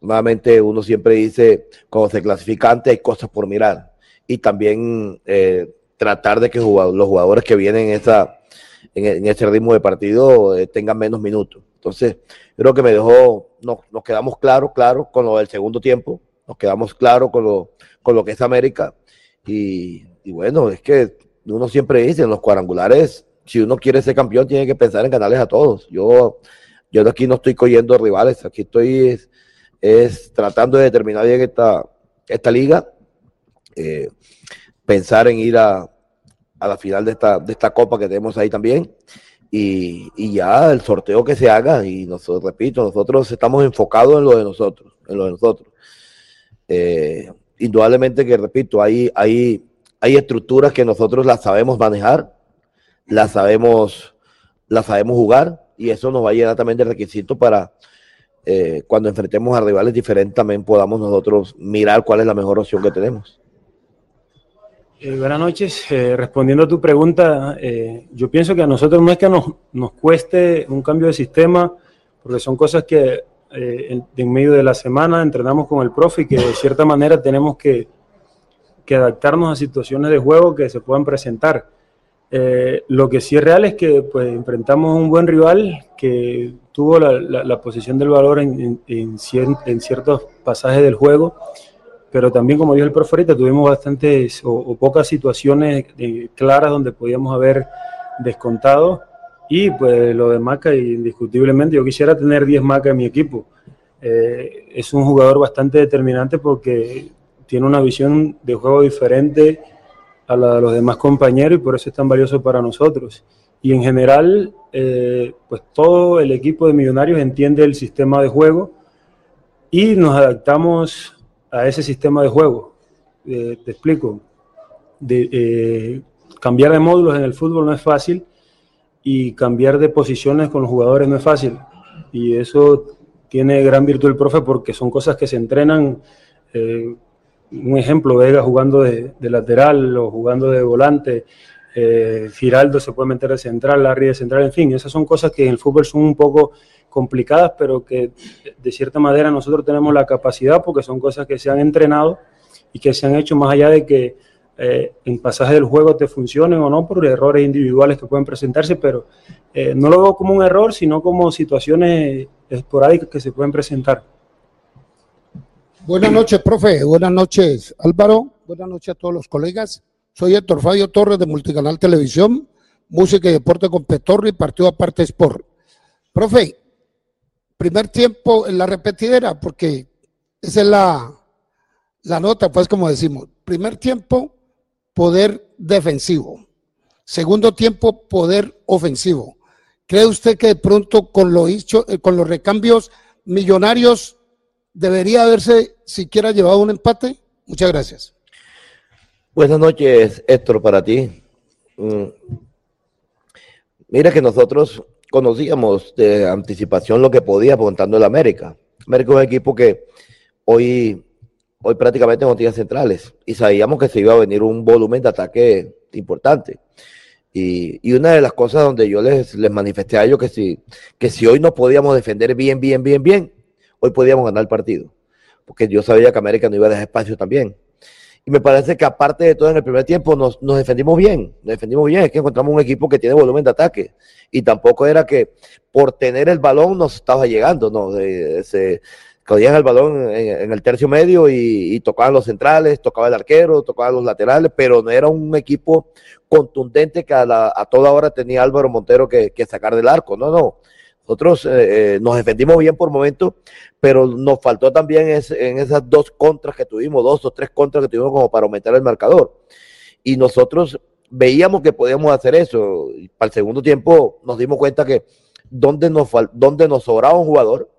Nuevamente uno siempre dice, cuando se clasifica antes hay cosas por mirar. Y también eh, tratar de que los jugadores que vienen en, esa, en, ese ritmo de partido eh, tengan menos minutos. Entonces, creo que me dejó, nos, nos quedamos claros, claro, con lo del segundo tiempo, nos quedamos claros con lo, con lo que es América. Y, bueno, es que uno siempre dice en los cuadrangulares, si uno quiere ser campeón, tiene que pensar en ganarles a todos. Yo, yo aquí no estoy cogiendo rivales, aquí estoy es, tratando de determinar bien esta, esta liga, eh, pensar en ir a, a la final de esta, de esta copa que tenemos ahí también y, ya el sorteo que se haga, y nosotros, repito, nosotros estamos enfocados en lo de nosotros, en lo de nosotros. Eh, indudablemente que, repito, hay, hay, hay estructuras que nosotros las sabemos manejar, las sabemos, las sabemos jugar, y eso nos va a llenar también de requisito para eh, cuando enfrentemos a rivales diferentes también podamos nosotros mirar cuál es la mejor opción que tenemos. Eh, buenas noches. Eh, respondiendo a tu pregunta, yo pienso que a nosotros no es que nos, nos, cueste un cambio de sistema, porque son cosas que en, en, medio de la semana entrenamos con el profe y que de cierta manera tenemos que, que adaptarnos a situaciones de juego que se puedan presentar. Eh, lo que sí es real es que pues, enfrentamos a un buen rival que tuvo la, la, posición del valor en, en, ciertos pasajes del juego, pero también, como dijo el profe tuvimos bastantes o, pocas situaciones eh, claras donde podíamos haber descontado. Y pues lo de Maca, indiscutiblemente, yo quisiera tener 10 Maca en mi equipo. Eh, es un jugador bastante determinante porque tiene una visión de juego diferente a la de los demás compañeros y por eso es tan valioso para nosotros. Y en general, eh, pues todo el equipo de Millonarios entiende el sistema de juego y nos adaptamos a ese sistema de juego. Eh, te explico. De, eh, cambiar de módulos en el fútbol no es fácil y cambiar de posiciones con los jugadores no es fácil. Y eso tiene gran virtud el profe porque son cosas que se entrenan un ejemplo, Vega jugando de, lateral o jugando de volante, eh, Giraldo se puede meter de central, Larry de central, en fin, esas son cosas que en el fútbol son un poco complicadas, pero que de cierta manera nosotros tenemos la capacidad porque son cosas que se han entrenado y que se han hecho más allá de que eh, en pasaje del juego te funcionen o no por errores individuales que pueden presentarse, pero eh, no lo veo como un error, sino como situaciones esporádicas que se pueden presentar. Buenas noches, profe. Buenas noches, Álvaro. Buenas noches a todos los colegas. Soy Héctor Fabio Torres de Multicanal Televisión, Música y Deporte con Petorri, Partido Aparte Sport. Profe, primer tiempo en la repetidera, porque esa es la, la nota, pues como decimos. Primer tiempo, poder defensivo. Segundo tiempo, poder ofensivo. ¿Cree usted que de pronto con, lo hecho, eh, con los recambios millonarios debería haberse siquiera llevado un empate. Muchas gracias. Buenas noches, Héctor, para ti. Mm. Mira que nosotros conocíamos de anticipación lo que podía contando el América. América es un equipo que hoy, hoy prácticamente no tiene centrales y sabíamos que se iba a venir un volumen de ataque importante. Y, y, una de las cosas donde yo les, les manifesté a ellos que si, que si hoy no podíamos defender bien, bien, bien, bien, hoy podíamos ganar el partido, porque yo sabía que América no iba a dejar espacio también. Y me parece que aparte de todo en el primer tiempo nos, defendimos bien, nos defendimos bien, es que encontramos un equipo que tiene volumen de ataque. Y tampoco era que por tener el balón nos estaba llegando, no, se cogían el balón en, el tercio medio y, tocaban los centrales, tocaba el arquero, tocaban los laterales, pero no era un equipo contundente que a, toda hora tenía Álvaro Montero que, que sacar del arco, no, no, nosotros eh, eh, nos defendimos bien por momento, pero nos faltó también en esas dos contras que tuvimos, dos o tres contras que tuvimos como para aumentar el marcador. Y nosotros veíamos que podíamos hacer eso. Y para el segundo tiempo nos dimos cuenta que donde nos, donde nos sobraba un jugador,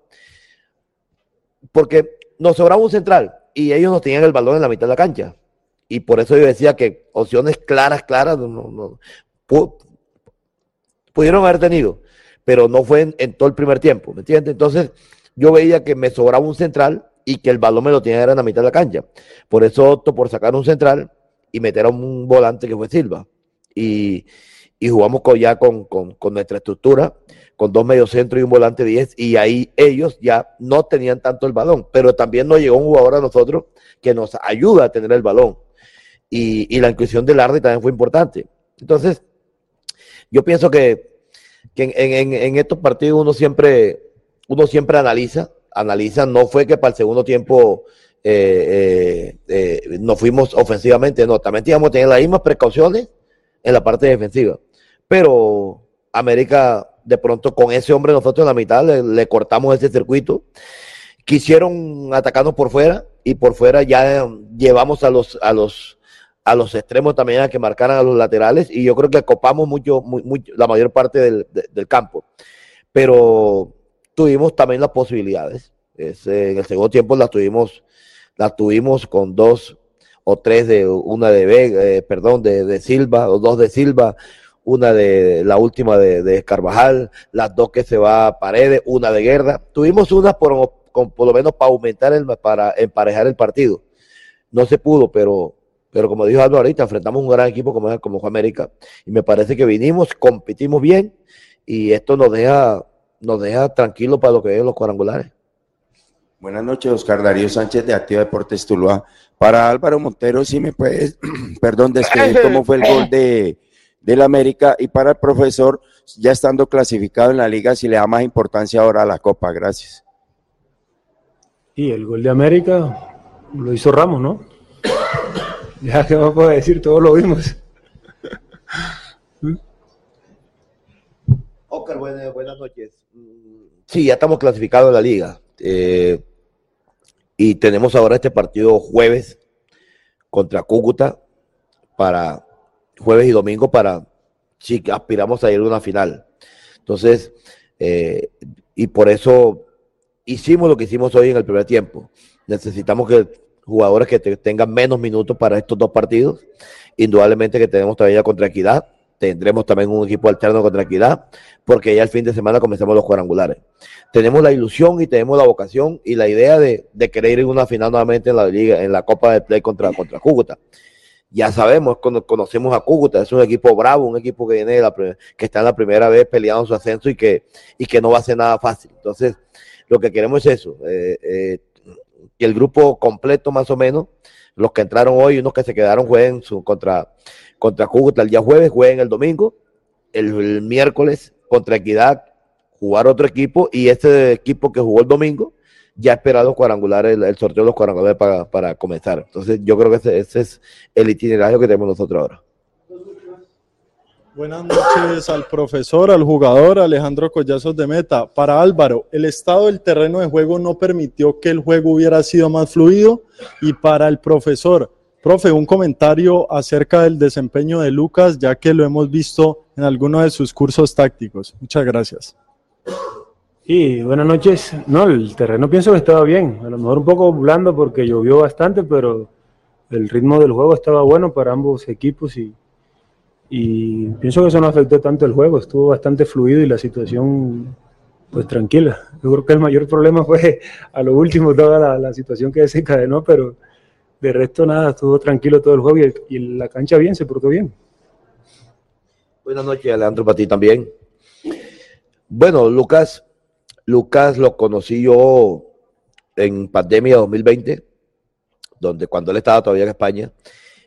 porque nos sobraba un central y ellos nos tenían el balón en la mitad de la cancha. Y por eso yo decía que opciones claras, claras, no, pudieron haber tenido pero no fue en, todo el primer tiempo, ¿me entiendes? Entonces yo veía que me sobraba un central y que el balón me lo tenía en la mitad de la cancha. Por eso opto por sacar un central y meter a un volante que fue Silva. Y, jugamos ya con, nuestra estructura, con dos mediocentros y un volante 10, y ahí ellos ya no tenían tanto el balón, pero también nos llegó un jugador a nosotros que nos ayuda a tener el balón. Y, la inclusión del Arde también fue importante. Entonces, yo pienso que en, estos partidos uno siempre, uno siempre analiza, analiza, no fue que para el segundo tiempo eh, eh, eh nos fuimos ofensivamente, no, también teníamos que tener las mismas precauciones en la parte defensiva. Pero América, de pronto, con ese hombre nosotros en la mitad le, cortamos ese circuito. Quisieron atacarnos por fuera y por fuera ya llevamos a los, a los a los extremos también a que marcaran a los laterales y yo creo que copamos mucho, la mayor parte del, campo. Pero tuvimos también las posibilidades. en el segundo tiempo las tuvimos, las tuvimos con dos o tres de una de Vega, eh, perdón, de, Silva, o dos de Silva, una de la última de, de Carvajal, las dos que se va a Paredes, una de Guerra. Tuvimos una por, por lo menos para aumentar el, para emparejar el partido. No se pudo, pero, pero como dijo Aldo ahorita, enfrentamos un gran equipo como, como fue América. Y me parece que vinimos, competimos bien y esto nos deja, nos deja tranquilos para lo que es los cuadrangulares. Buenas noches, Oscar Darío Sánchez de Activa Deportes Tuluá. Para Álvaro Montero, si me puedes, perdón, describir cómo fue el gol de, la América y para el profesor, ya estando clasificado en la liga, si le da más importancia ahora a la Copa. Gracias. Y el gol de América lo hizo Ramos, ¿no? Ya que vamos a decir, todos lo vimos. Oscar, buenas, buenas noches. Sí, ya estamos clasificados en la liga. Eh, y tenemos ahora este partido jueves contra Cúcuta para jueves y domingo para si aspiramos a ir a una final. Entonces, eh, y por eso hicimos lo que hicimos hoy en el primer tiempo. Necesitamos que jugadores que tengan menos minutos para estos dos partidos. Indudablemente que tenemos todavía contra Equidad. Tendremos también un equipo alterno contra Equidad, porque ya el fin de semana comenzamos los cuadrangulares tenemos la ilusión y tenemos la vocación y la idea de, querer ir a una final nuevamente en la liga, en la Copa de Play contra, contra Cúcuta. Ya sabemos, conocemos a Cúcuta, es un equipo bravo, un equipo que viene la, que está en la primera vez peleando su ascenso y que, y que no va a ser nada fácil. Entonces, lo que queremos es eso, eh, eh, que el grupo completo más o menos, los que entraron hoy y unos que se quedaron jueguen su, contra, contra Cúcuta el día jueves, jueguen el domingo, el miércoles contra Equidad jugar otro equipo y este equipo que jugó el domingo ya ha esperado cuadrangular el, sorteo de los cuadrangulares para, comenzar. Entonces yo creo que ese, es el itinerario que tenemos nosotros ahora. Buenas noches al profesor, al jugador Alejandro Collazos de Meta. Para Álvaro, el estado del terreno de juego no permitió que el juego hubiera sido más fluido. Y para el profesor, profe, un comentario acerca del desempeño de Lucas, ya que lo hemos visto en alguno de sus cursos tácticos. Muchas gracias. Sí, buenas noches. No, el terreno pienso que estaba bien. A lo mejor un poco blando porque llovió bastante, pero el ritmo del juego estaba bueno para ambos equipos y, y pienso que eso no afectó tanto el juego. Estuvo bastante fluido y la situación, pues tranquila. Yo creo que el mayor problema fue a lo último toda la, situación que desencadenó, pero de resto nada, estuvo tranquilo todo el juego y, y la cancha bien, se portó bien. Buenas noches, Alejandro, para ti también. Bueno, Lucas, Lucas lo conocí yo en pandemia 2020, donde cuando él estaba todavía en España,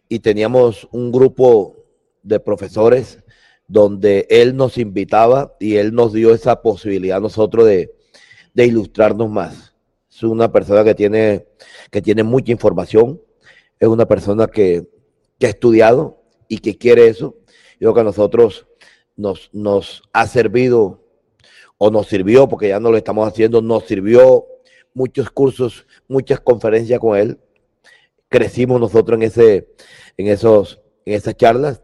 y teníamos un grupo de profesores donde él nos invitaba y él nos dio esa posibilidad a nosotros de, ilustrarnos más. Es una persona que tiene, que tiene mucha información, es una persona que, ha estudiado y que quiere eso. Yo creo que a nosotros nos, nos ha servido o nos sirvió, porque ya no lo estamos haciendo, nos sirvió muchos cursos, muchas conferencias con él. Crecimos nosotros en ese, en esos, en esas charlas.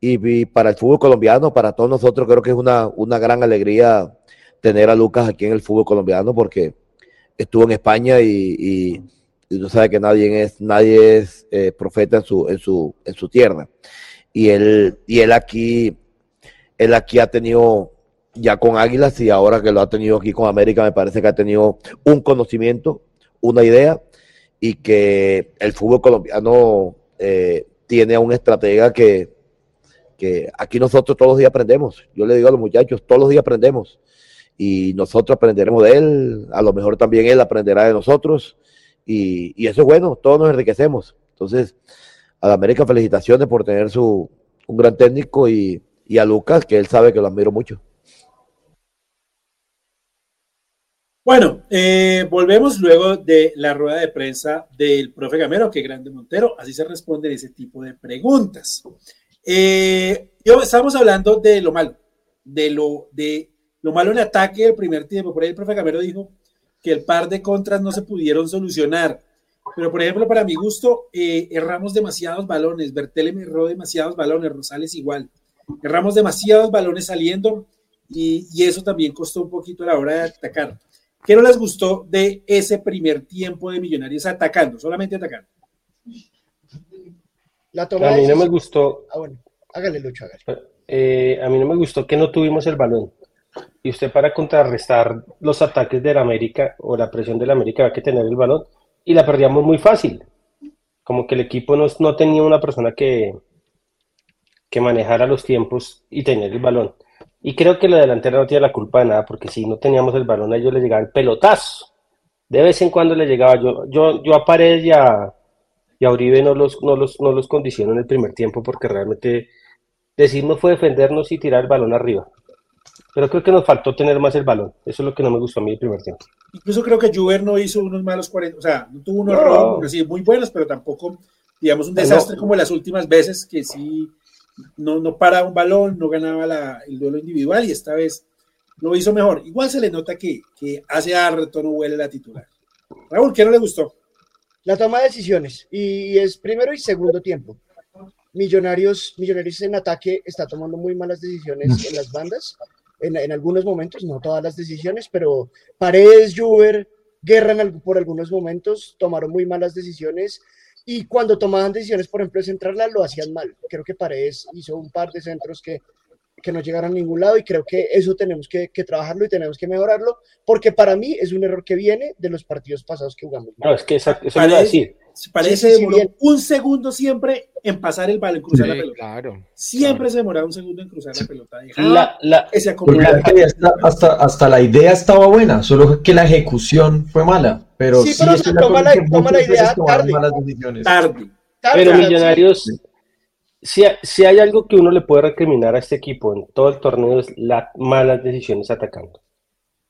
Y, para el fútbol colombiano, para todos nosotros, creo que es una, una gran alegría tener a Lucas aquí en el fútbol colombiano, porque estuvo en España y, y, tú sabes que nadie es, nadie es eh, profeta en su, en su, en su tierra. Y él, y él aquí, él aquí ha tenido ya con Águilas y ahora que lo ha tenido aquí con América, me parece que ha tenido un conocimiento, una idea y que el fútbol colombiano eh, tiene a un estratega que, que aquí nosotros todos los días aprendemos. Yo le digo a los muchachos, todos los días aprendemos y nosotros aprenderemos de él, a lo mejor también él aprenderá de nosotros y, y eso es bueno, todos nos enriquecemos. Entonces, a la América felicitaciones por tener su, un gran técnico y, y a Lucas, que él sabe que lo admiro mucho. Bueno, eh, volvemos luego de la rueda de prensa del profe Gamero, que grande Montero, así se responden ese tipo de preguntas. Eh, estamos hablando de lo malo, de lo, de lo malo en ataque del primer tiempo. Por ahí el profe Gamero dijo que el par de contras no se pudieron solucionar. Pero, por ejemplo, para mi gusto, eh, erramos demasiados balones. Bertele me erró demasiados balones, Rosales igual. Erramos demasiados balones saliendo y, y eso también costó un poquito a la hora de atacar. ¿Qué no les gustó de ese primer tiempo de Millonarios atacando, solamente atacando? La a mí no me gustó. Ah, bueno, hágale, Lucho, hágale. eh, a mí no me gustó que no tuvimos el balón. Y usted para contrarrestar los ataques de la América o la presión de la América va a que tener el balón y la perdíamos muy fácil. Como que el equipo no, no tenía una persona que, que manejara los tiempos y tener el balón. Y creo que la delantera no tiene la culpa de nada, porque si no teníamos el balón, a ellos les llegaba el pelotazo. De vez en cuando le llegaba. Yo, yo, yo a Paredes y a, y a Uribe no los, no, los, no los condiciono en el primer tiempo, porque realmente decirnos fue defendernos y tirar el balón arriba. Pero creo que nos faltó tener más el balón. Eso es lo que no me gustó a mí el primer tiempo. Incluso creo que Juber no hizo unos malos 40, o sea, no tuvo unos no. errores, sí, muy buenos, pero tampoco, digamos, un desastre no. como las últimas veces que sí no, no paraba un balón, no ganaba la, el duelo individual y esta vez lo hizo mejor. Igual se le nota que, que hace harto no huele la titular. Raúl, ¿qué no le gustó? La toma de decisiones y es primero y segundo tiempo. Millonarios, Millonarios en ataque está tomando muy malas decisiones en las bandas, en, en algunos momentos, no todas las decisiones, pero Paredes, Juber, Guerra en, por algunos momentos tomaron muy malas decisiones y cuando tomaban decisiones, por ejemplo, de centrarla, lo hacían mal. Creo que Paredes hizo un par de centros que, que no llegaron a ningún lado y creo que eso tenemos que, que, trabajarlo y tenemos que mejorarlo, porque para mí es un error que viene de los partidos pasados que jugamos. No, es que esa, eso Paredes, decir. Parece sí, sí, demoró un segundo siempre en pasar el balón, en cruzar sí, la pelota. Claro, siempre claro. se demoraba un segundo en cruzar la pelota. La, la, ese hasta, hasta, hasta, la idea estaba buena, solo que la ejecución fue mala. Pero sí, pero se toma la, toma la idea tarde. tarde. tarde. Pero Millonarios, si, si hay algo que uno le puede recriminar a este equipo en todo el torneo es las malas decisiones atacando.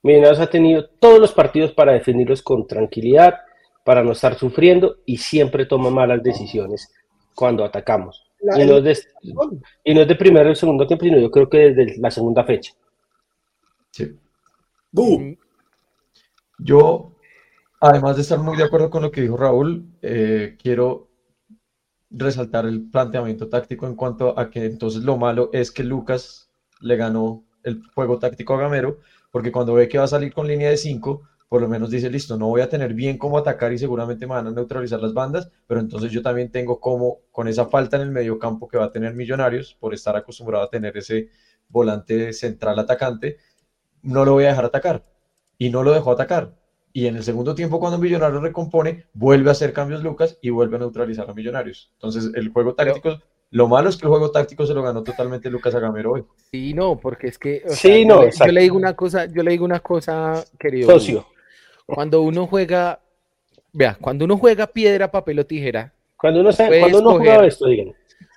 Millonarios ha tenido todos los partidos para definirlos con tranquilidad, para no estar sufriendo y siempre toma malas decisiones cuando atacamos. La, y, no es de, y no es de primero y segundo tiempo, sino yo creo que desde la segunda fecha. Sí. Uh. Yo, además de estar muy de acuerdo con lo que dijo Raúl, eh, quiero resaltar el planteamiento táctico en cuanto a que entonces lo malo es que Lucas le ganó el juego táctico a Gamero, porque cuando ve que va a salir con línea de 5, por lo menos dice, listo, no voy a tener bien cómo atacar y seguramente me van a neutralizar las bandas, pero entonces yo también tengo como, con esa falta en el medio campo que va a tener Millonarios, por estar acostumbrado a tener ese volante central atacante, no lo voy a dejar atacar. Y no lo dejó atacar. Y en el segundo tiempo, cuando Millonarios recompone, vuelve a hacer cambios Lucas y vuelve a neutralizar a Millonarios. Entonces, el juego táctico... Pero... Lo malo es que el juego táctico se lo ganó totalmente Lucas Agamero hoy. Sí, no, porque es que. sí, sea, no, yo, yo, le digo una cosa, yo le digo una cosa, querido. Socio. Cuando uno juega, vea, cuando uno juega piedra, papel o tijera. Cuando uno, sabe, cuando uno juega esto, digan.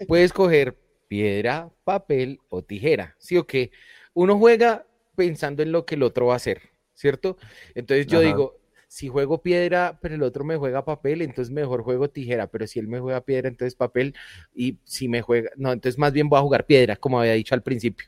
Puedes coger piedra, papel o tijera, ¿sí o qué? Uno juega pensando en lo que el otro va a hacer, ¿cierto? Entonces yo Ajá. digo, si juego piedra, pero el otro me juega papel, entonces mejor juego tijera, pero si él me juega piedra, entonces papel, y si me juega, no, entonces más bien voy a jugar piedra, como había dicho al principio.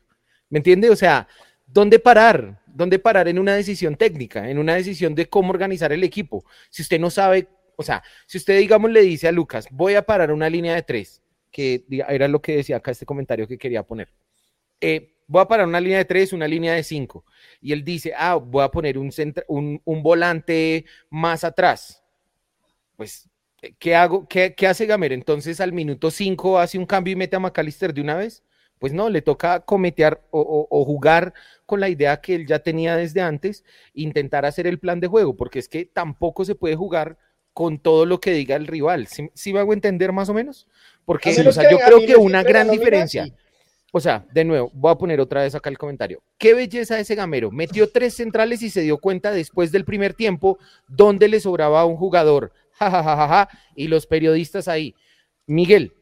¿Me entiende? O sea, ¿dónde parar? ¿Dónde parar en una decisión técnica, en una decisión de cómo organizar el equipo? Si usted no sabe, o sea, si usted, digamos, le dice a Lucas, voy a parar una línea de tres, que era lo que decía acá este comentario que quería poner. Eh, voy a parar una línea de tres, una línea de cinco. Y él dice, ah, voy a poner un, un, un volante más atrás. Pues, ¿qué hago? ¿Qué, qué hace Gamero? Entonces, al minuto cinco hace un cambio y mete a McAllister de una vez. Pues no, le toca cometear o, o, o, jugar con la idea que él ya tenía desde antes, intentar hacer el plan de juego, porque es que tampoco se puede jugar con todo lo que diga el rival. ¿Sí, sí me hago entender más o menos? Porque o sea, yo creo que una gran diferencia. O sea, de nuevo, voy a poner otra vez acá el comentario. Qué belleza ese gamero. Metió tres centrales y se dio cuenta después del primer tiempo dónde le sobraba un jugador. Ja, ja, ja, ja, ja. Y los periodistas ahí. Miguel,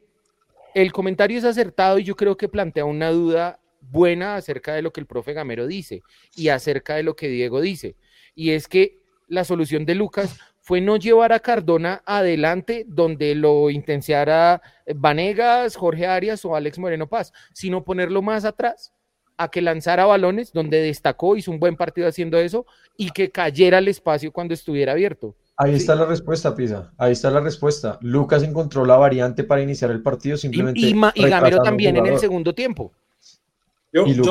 el comentario es acertado y yo creo que plantea una duda buena acerca de lo que el profe Gamero dice y acerca de lo que Diego dice. Y es que la solución de Lucas fue no llevar a Cardona adelante donde lo intensiara Vanegas, Jorge Arias o Alex Moreno Paz, sino ponerlo más atrás a que lanzara balones donde destacó, hizo un buen partido haciendo eso y que cayera el espacio cuando estuviera abierto. Ahí ¿sí? está la respuesta, Pisa. Ahí está la respuesta. Lucas encontró la variante para iniciar el partido simplemente. Y, y, y Gamero también en el segundo tiempo. Yo, yo,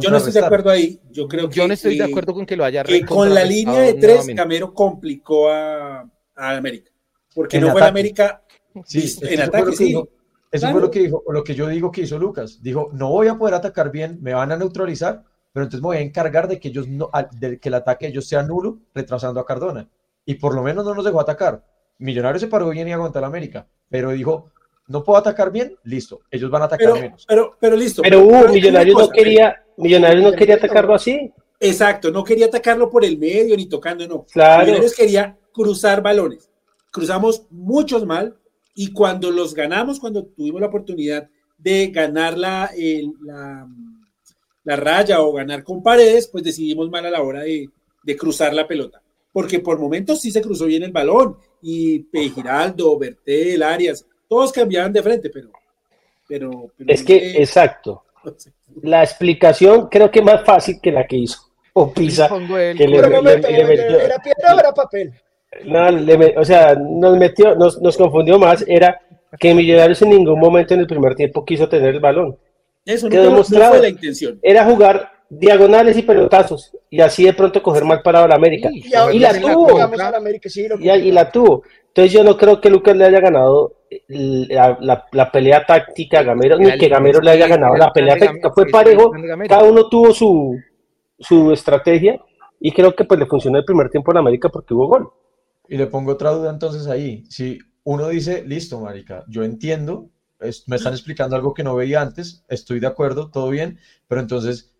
yo, no estoy de acuerdo ahí. Yo creo que. Yo no estoy de acuerdo con que lo haya que Con la línea de tres, nuevamente. Gamero complicó a, a América. Porque en no ataque. fue América sí, en ataque, sí. Dijo, Eso fue lo que dijo, lo que yo digo que hizo Lucas. Dijo, no voy a poder atacar bien, me van a neutralizar, pero entonces me voy a encargar de que ellos no, de que el ataque de ellos sea nulo, retrasando a Cardona. Y por lo menos no nos dejó atacar. Millonario se paró bien y aguantó a la América, pero dijo, no puedo atacar bien, listo, ellos van a atacar menos. Pero, pero listo. Pero, uh, Millonarios no quería, Millonarios no quería atacarlo así. Exacto, no quería atacarlo por el medio ni tocando, no. Claro. Millonarios quería cruzar balones. Cruzamos muchos mal y cuando los ganamos, cuando tuvimos la oportunidad de ganar la, la, la, raya o ganar con paredes, pues decidimos mal a la hora de, de cruzar la pelota. Porque por momentos sí se cruzó bien el balón y Giraldo, Bertel, Arias, todos cambiaban de frente, pero... pero, es que, exacto. La explicación creo que más fácil que la que hizo o Pisa. Que le, ¿Era piedra o era papel? No, o sea, nos metió, nos, nos confundió más, era que Millonarios en ningún momento en el primer tiempo quiso tener el balón. Eso no, fue la intención. Era jugar diagonales y pelotazos y así de pronto coger mal parado a la América. Y, la tuvo. y, la tuvo. Entonces yo no creo que Lucas le haya ganado la, la, pelea táctica a Gamero, ni que Gamero le haya ganado la pelea táctica. Fue parejo, cada uno tuvo su, su estrategia y creo que pues le funcionó el primer tiempo en América porque hubo gol. Y le pongo otra duda entonces ahí. Si uno dice, listo, Marica, yo entiendo, me están explicando algo que no veía antes, estoy de acuerdo, todo bien, pero entonces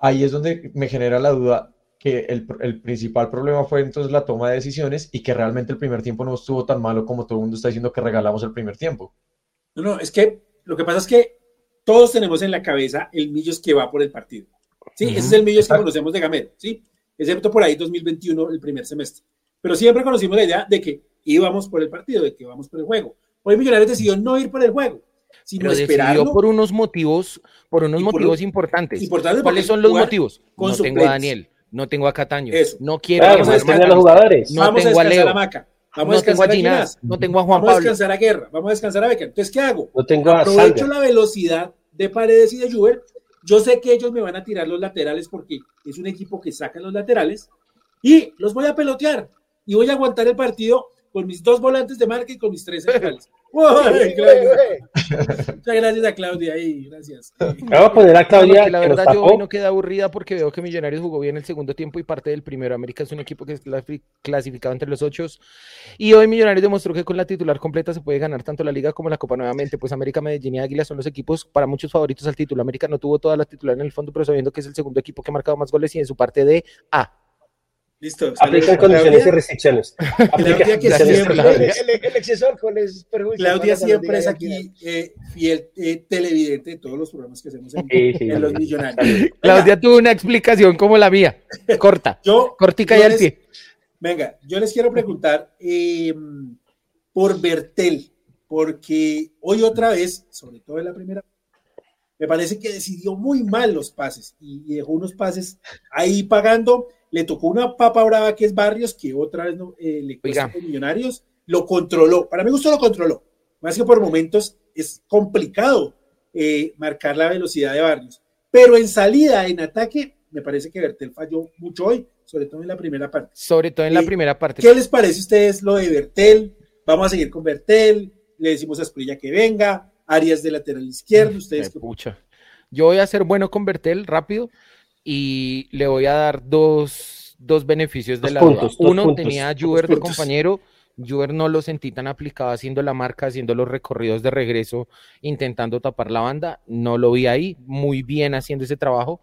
ahí es donde me genera la duda que el, el, principal problema fue entonces la toma de decisiones y que realmente el primer tiempo no estuvo tan malo como todo el mundo está diciendo que regalamos el primer tiempo. No, no, es que lo que pasa es que todos tenemos en la cabeza el Millos que va por el partido. Sí, ese es el Millos que conocemos de Gamero, ¿sí? Excepto por ahí 2021, el primer semestre. Pero siempre conocimos la idea de que íbamos por el partido, de que íbamos por el juego. Hoy Millonarios decidió no ir por el juego, sino esperarlo. por unos motivos, por unos motivos importantes. ¿Cuáles son los motivos? no tengo a Daniel, no tengo a Cataño, no quiero a los jugadores. No vamos tengo a, Leo. A Maca. Vamos no a tengo a Ginás, no tengo a Juan Pablo. Vamos a descansar a Guerra, vamos a descansar a Beca. Entonces, ¿qué hago? No tengo Aprovecho la velocidad de Paredes y de Juber. Yo sé que ellos me van a tirar los laterales porque es un equipo que saca los laterales y los voy a pelotear y voy a aguantar el partido con mis dos volantes de marca y con mis tres centrales. Muchas gracias a Claudia ahí, gracias. Vamos a poner a Claudia. la verdad, yo hoy no queda aburrida porque veo que Millonarios jugó bien el segundo tiempo y parte del primero. América es un equipo que es clasificado entre los ocho. Y hoy Millonarios demostró que con la titular completa se puede ganar tanto la Liga como la Copa nuevamente. Pues América, Medellín y Águila son los equipos para muchos favoritos al título. América no tuvo toda la titular en el fondo, pero sabiendo que es el segundo equipo que ha marcado más goles y en su parte de A. Listo. Aplican condiciones y restricciones. Claudia, que siempre, el, el, exceso es Claudia siempre es aquí eh, fiel eh, televidente de todos los programas que hacemos en, sí, sí, en Los Millonarios. Claudia tuvo una explicación como la mía, corta, yo, cortica y al pie. Venga, yo les quiero preguntar eh, por Bertel, porque hoy otra vez, sobre todo en la primera, me parece que decidió muy mal los pases y dejó unos pases ahí pagando le tocó una papa brava que es Barrios, que otra vez no, eh, le cuesta Millonarios, lo controló. Para mí gusto lo controló. Más que por momentos es complicado eh, marcar la velocidad de Barrios. Pero en salida, en ataque, me parece que Bertel falló mucho hoy, sobre todo en la primera parte. Sobre todo en la eh, primera parte. ¿Qué les parece a ustedes lo de Bertel? Vamos a seguir con Bertel, le decimos a Esprilla que venga, Arias de lateral izquierdo, ustedes. Yo voy a ser bueno con Bertel rápido y le voy a dar dos, dos beneficios de la puntos, Uno, tenía a Juber de compañero. Juber no lo sentí tan aplicado haciendo la marca, haciendo los recorridos de regreso, intentando tapar la banda. No lo vi ahí, muy bien haciendo ese trabajo.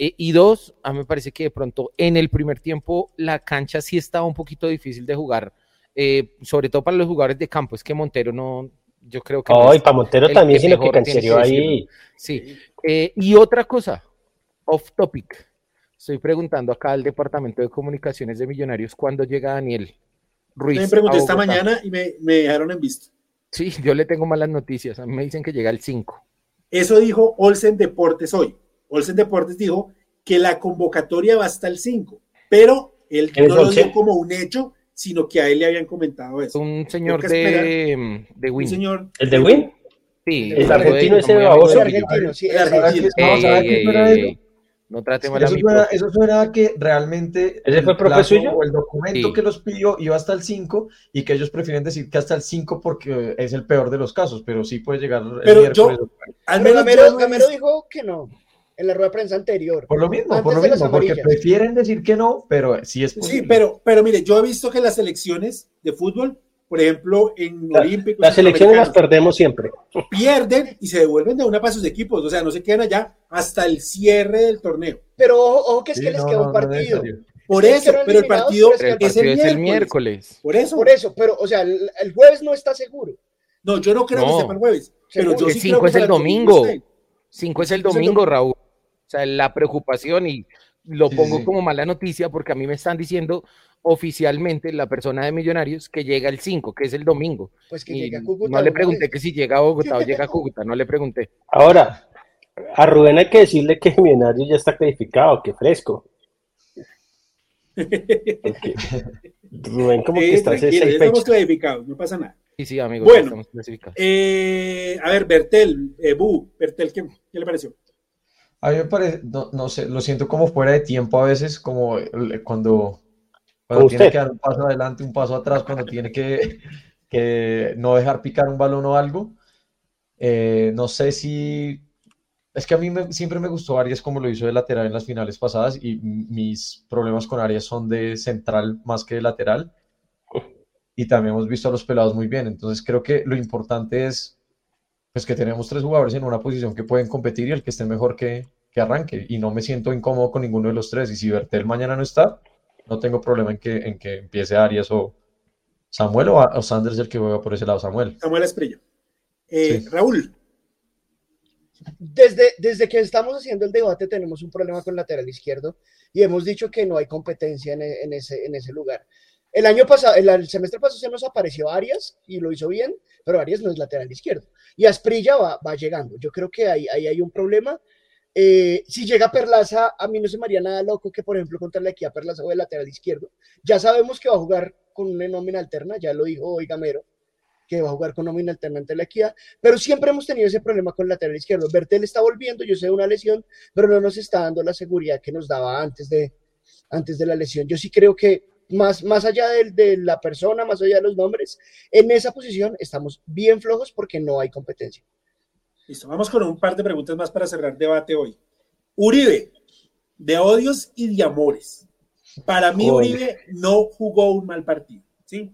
Eh, y dos, a mí me parece que de pronto en el primer tiempo la cancha sí estaba un poquito difícil de jugar, eh, sobre todo para los jugadores de campo. Es que Montero no, yo creo que. Ay, para Montero también, sino que canchereó ahí. Sí. Eh, y otra cosa, off topic. Estoy preguntando acá al Departamento de Comunicaciones de Millonarios cuándo llega Daniel Ruiz. Me pregunté esta mañana y me, dejaron en visto. Sí, yo le tengo malas noticias. A mí me dicen que llega el 5. Eso dijo Olsen Deportes hoy. Olsen Deportes dijo que la convocatoria va hasta el 5, pero él no lo dio como un hecho, sino que a él le habían comentado eso. Un señor de, de Win. señor, ¿El de Win? Sí. El argentino ese baboso. argentino, sí. El argentino. No trate mal eso a mi suena, profe. eso suena a que realmente ¿Ese fue el profe plazo suyo? o el documento Sí. que los pidió iba hasta el 5 y que ellos prefieren decir que hasta el 5 porque es el peor de los casos, pero sí puede llegar el Pero miércoles. yo- Al Pero menos Gamero, yo no he Gamero dijo que no, en la rueda de prensa anterior. Por lo mismo, Antes por lo mismo, porque prefieren decir que no, pero sí es Sí, posible. pero, pero mire, yo he visto que las selecciones de fútbol, por ejemplo, en La- Olímpicos, Las elecciones las perdemos siempre. pierden y se devuelven de una para sus equipos, o sea, no se quedan allá hasta el cierre del torneo. Pero ojo, ojo que es Sí, que les no, queda un no partido. Por eso, pero el partido, pero es el que es el partido es el miércoles. Por eso. Por eso, pero, o sea, el, el jueves no está seguro. No, yo no creo que sepa el jueves, pero yo sí 5 creo que es el domingo. esté. 5 es el Cinco es el domingo. Raúl. O sea, la preocupación y lo Sí, pongo sí. como mala noticia porque a mí me están diciendo oficialmente la persona de Millonarios que llega el 5, que es el domingo. Pues que Y llegue a Cúcuta. no le pregunté que si llega a Bogotá o llega a Cúcuta, no le pregunté. Ahora, a Rubén hay que decirle que Millonarios ya está clasificado, que fresco. Porque Rubén como que Eh, está estamos clasificados, no pasa nada. Sí, sí, amigos, ya Bueno. estamos clasificados. Eh, a ver, Bertel, eh, Bu, Bertel, ¿qué, qué le pareció? A mí me parece, no, no sé, lo siento como fuera de tiempo a veces, como cuando, cuando tiene usted. que dar un paso adelante, un paso atrás, cuando tiene que, que no dejar picar un balón o algo. Eh, no sé si... Es que a mí me- siempre me gustó Arias como lo hizo de lateral en las finales pasadas y mis problemas con Arias son de central más que de lateral. Y también hemos visto a los pelados muy bien. Entonces creo que lo importante es pues que tenemos tres jugadores en una posición que pueden competir y el que esté mejor que, que arranque. Y no me siento incómodo con ninguno de los tres. Y si Bertel mañana no está, no tengo problema en que, en que empiece Arias o Samuel o, o Sanders el que juega por ese lado, Samuel. Samuel Esprilla. Eh, Sí. Raúl, Desde, desde que estamos haciendo el debate tenemos un problema con lateral izquierdo y hemos dicho que no hay competencia en, en ese, en ese lugar. El año pasado, el, semestre pasado se nos apareció Arias y lo hizo bien, pero Arias no es lateral izquierdo. Y Asprilla va, va llegando. Yo creo que ahí, ahí hay un problema. Eh, si llega Perlaza, a mí no se me haría nada loco que, por ejemplo, contra la Equidad Perlaza o el lateral izquierdo. Ya sabemos que va a jugar con una nómina alterna, ya lo dijo hoy Gamero, que va a jugar con nómina alterna ante la Equidad, pero siempre hemos tenido ese problema con el lateral izquierdo. Bertel está volviendo, yo sé una lesión, pero no nos está dando la seguridad que nos daba antes de, antes de la lesión. Yo sí creo que más, más allá de, de la persona, más allá de los nombres, en esa posición estamos bien flojos porque no hay competencia. listo, vamos con un par de preguntas más para cerrar debate hoy. Uribe, de odios y de amores. Para mí, Joder. Uribe no jugó un mal partido, ¿sí?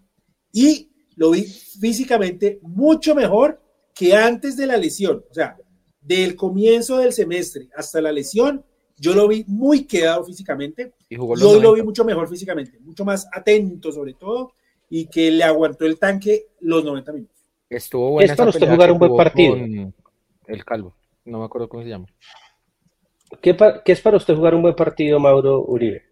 Y lo vi físicamente mucho mejor que antes de la lesión. O sea, del comienzo del semestre hasta la lesión, yo lo vi muy quedado físicamente. Y jugó Y los hoy lo vi 90. mucho mejor físicamente, mucho más atento sobre todo, y que le aguantó el tanque los 90 minutos. Estuvo buena Es para esa usted pelea jugar un buen partido. con El Calvo. No me acuerdo cómo se llama. ¿Qué, pa- qué es para usted jugar un buen partido, Mauro Uribe?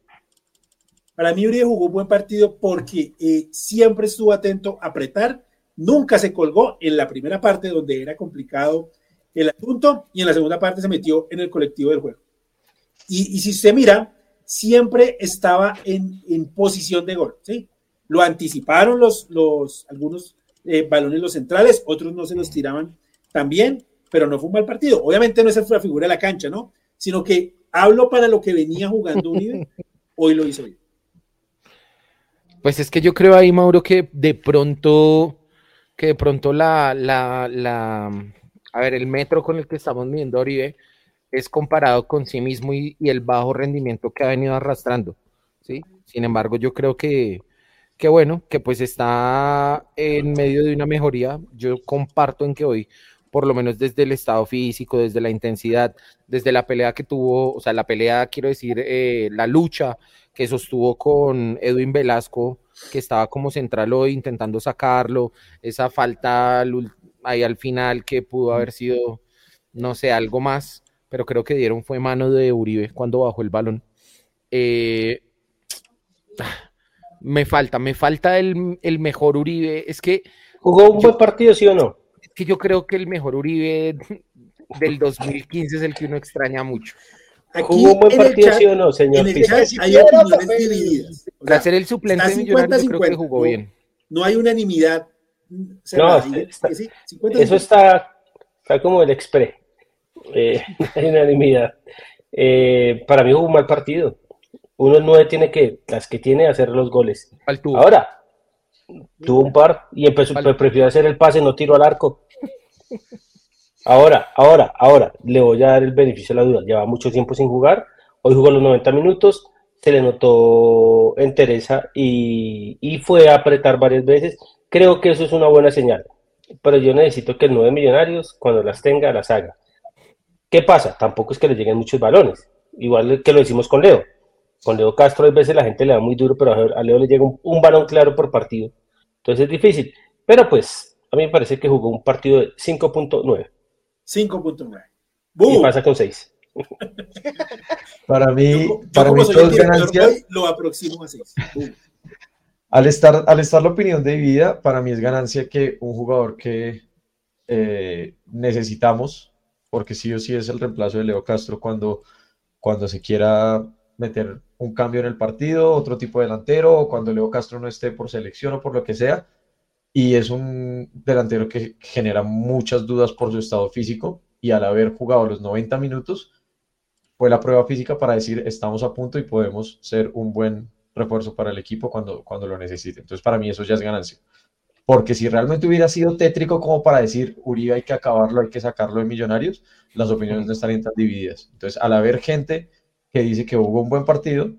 Para mí Uribe jugó un buen partido porque eh, siempre estuvo atento a apretar, nunca se colgó en la primera parte donde era complicado el asunto y en la segunda parte se metió en el colectivo del juego. Y, y si usted mira, siempre estaba en, en posición de gol, ¿sí? Lo anticiparon los, los algunos eh, balones los centrales, otros no se los tiraban también, pero no fue un mal partido. Obviamente no es la figura de la cancha, ¿no? Sino que hablo para lo que venía jugando Uribe, hoy lo hizo bien. Pues es que yo creo ahí, Mauro, que de pronto, que de pronto la, la, la, a ver, el metro con el que estamos midiendo a Oribe es comparado con sí mismo y, el bajo rendimiento que ha venido arrastrando, ¿sí? Sin embargo, yo creo que, que bueno, que pues está en medio de una mejoría. Yo comparto en que hoy, por lo menos desde el estado físico, desde la intensidad, desde la pelea que tuvo, o sea, la pelea, quiero decir, eh, la lucha que sostuvo con Edwin Velasco, que estaba como central hoy intentando sacarlo, esa falta ahí al final que pudo haber sido, no sé, algo más, pero creo que dieron fue mano de Uribe cuando bajó el balón. Eh, me falta, me falta el, el mejor Uribe. Es que ¿Jugó un buen partido, sí o no? es que yo creo que el mejor Uribe del 2015 es el que uno extraña mucho. ¿Jugó un buen partido, chat- sí o no, señor En el Pizarro? chat Si hay opiniones divididas. O Para sea, ser el suplente de Millonarios, yo creo que 50-50, jugó no- bien. No hay unanimidad. No, cerrada, está- y- está- sí, 50-50. Eso está, está como el expre. Eh, hay unanimidad. Eh, para mí fue un mal partido. Uno nueve tiene que, las que tiene, hacer los goles. Ahora, tuvo un par y empezó, prefirió hacer el pase, no tiro al arco. Ahora, ahora, ahora, le voy a dar el beneficio de la duda. Lleva mucho tiempo sin jugar. Hoy jugó los 90 minutos, se le notó entereza y, y fue a apretar varias veces. Creo que eso es una buena señal. Pero yo necesito que el 9 Millonarios, cuando las tenga, las haga. ¿Qué pasa? Tampoco es que le lleguen muchos balones. Igual que lo decimos con Leo. Con Leo Castro a veces la gente le da muy duro, pero a Leo le llega un, balón claro por partido. Entonces es difícil. Pero pues, a mí me parece que jugó un partido de 5.9. 5.9. Y pasa con 6. para mí, para mí todo es ganancia. lo aproximo a 6. Al estar, al estar la opinión de vida, para mí es ganancia que un jugador que eh, necesitamos, porque sí o sí es el reemplazo de Leo Castro cuando, cuando se quiera meter un cambio en el partido, otro tipo de delantero, o cuando Leo Castro no esté por selección o por lo que sea, y es un delantero que genera muchas dudas por su estado físico, y al haber jugado los 90 minutos, fue la prueba física para decir estamos a punto y podemos ser un buen refuerzo para el equipo cuando, cuando lo necesite. Entonces, para mí eso ya es ganancia. Porque si realmente hubiera sido tétrico como para decir Uribe hay que acabarlo, hay que sacarlo de Millonarios, las opiniones no estarían tan divididas. Entonces, al haber gente que dice que hubo un buen partido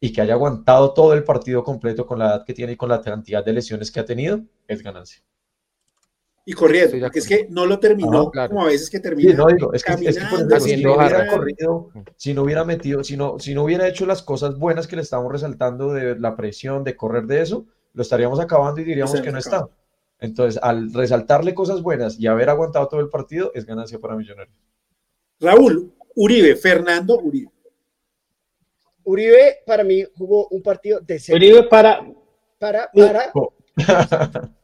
y que haya aguantado todo el partido completo con la edad que tiene y con la cantidad de lesiones que ha tenido, es ganancia. Y corriendo, porque es que no lo terminó como a veces que termina. no, digo, es que, si, no hubiera corrido, si no hubiera metido, si no, si no hubiera hecho las cosas buenas que le estamos resaltando de la presión, de correr de eso, lo estaríamos acabando y diríamos que no está. Entonces, al resaltarle cosas buenas y haber aguantado todo el partido, es ganancia para Millonarios. Raúl, Uribe, Fernando Uribe. Uribe para mí jugó un partido decente. Uribe para... Para, para...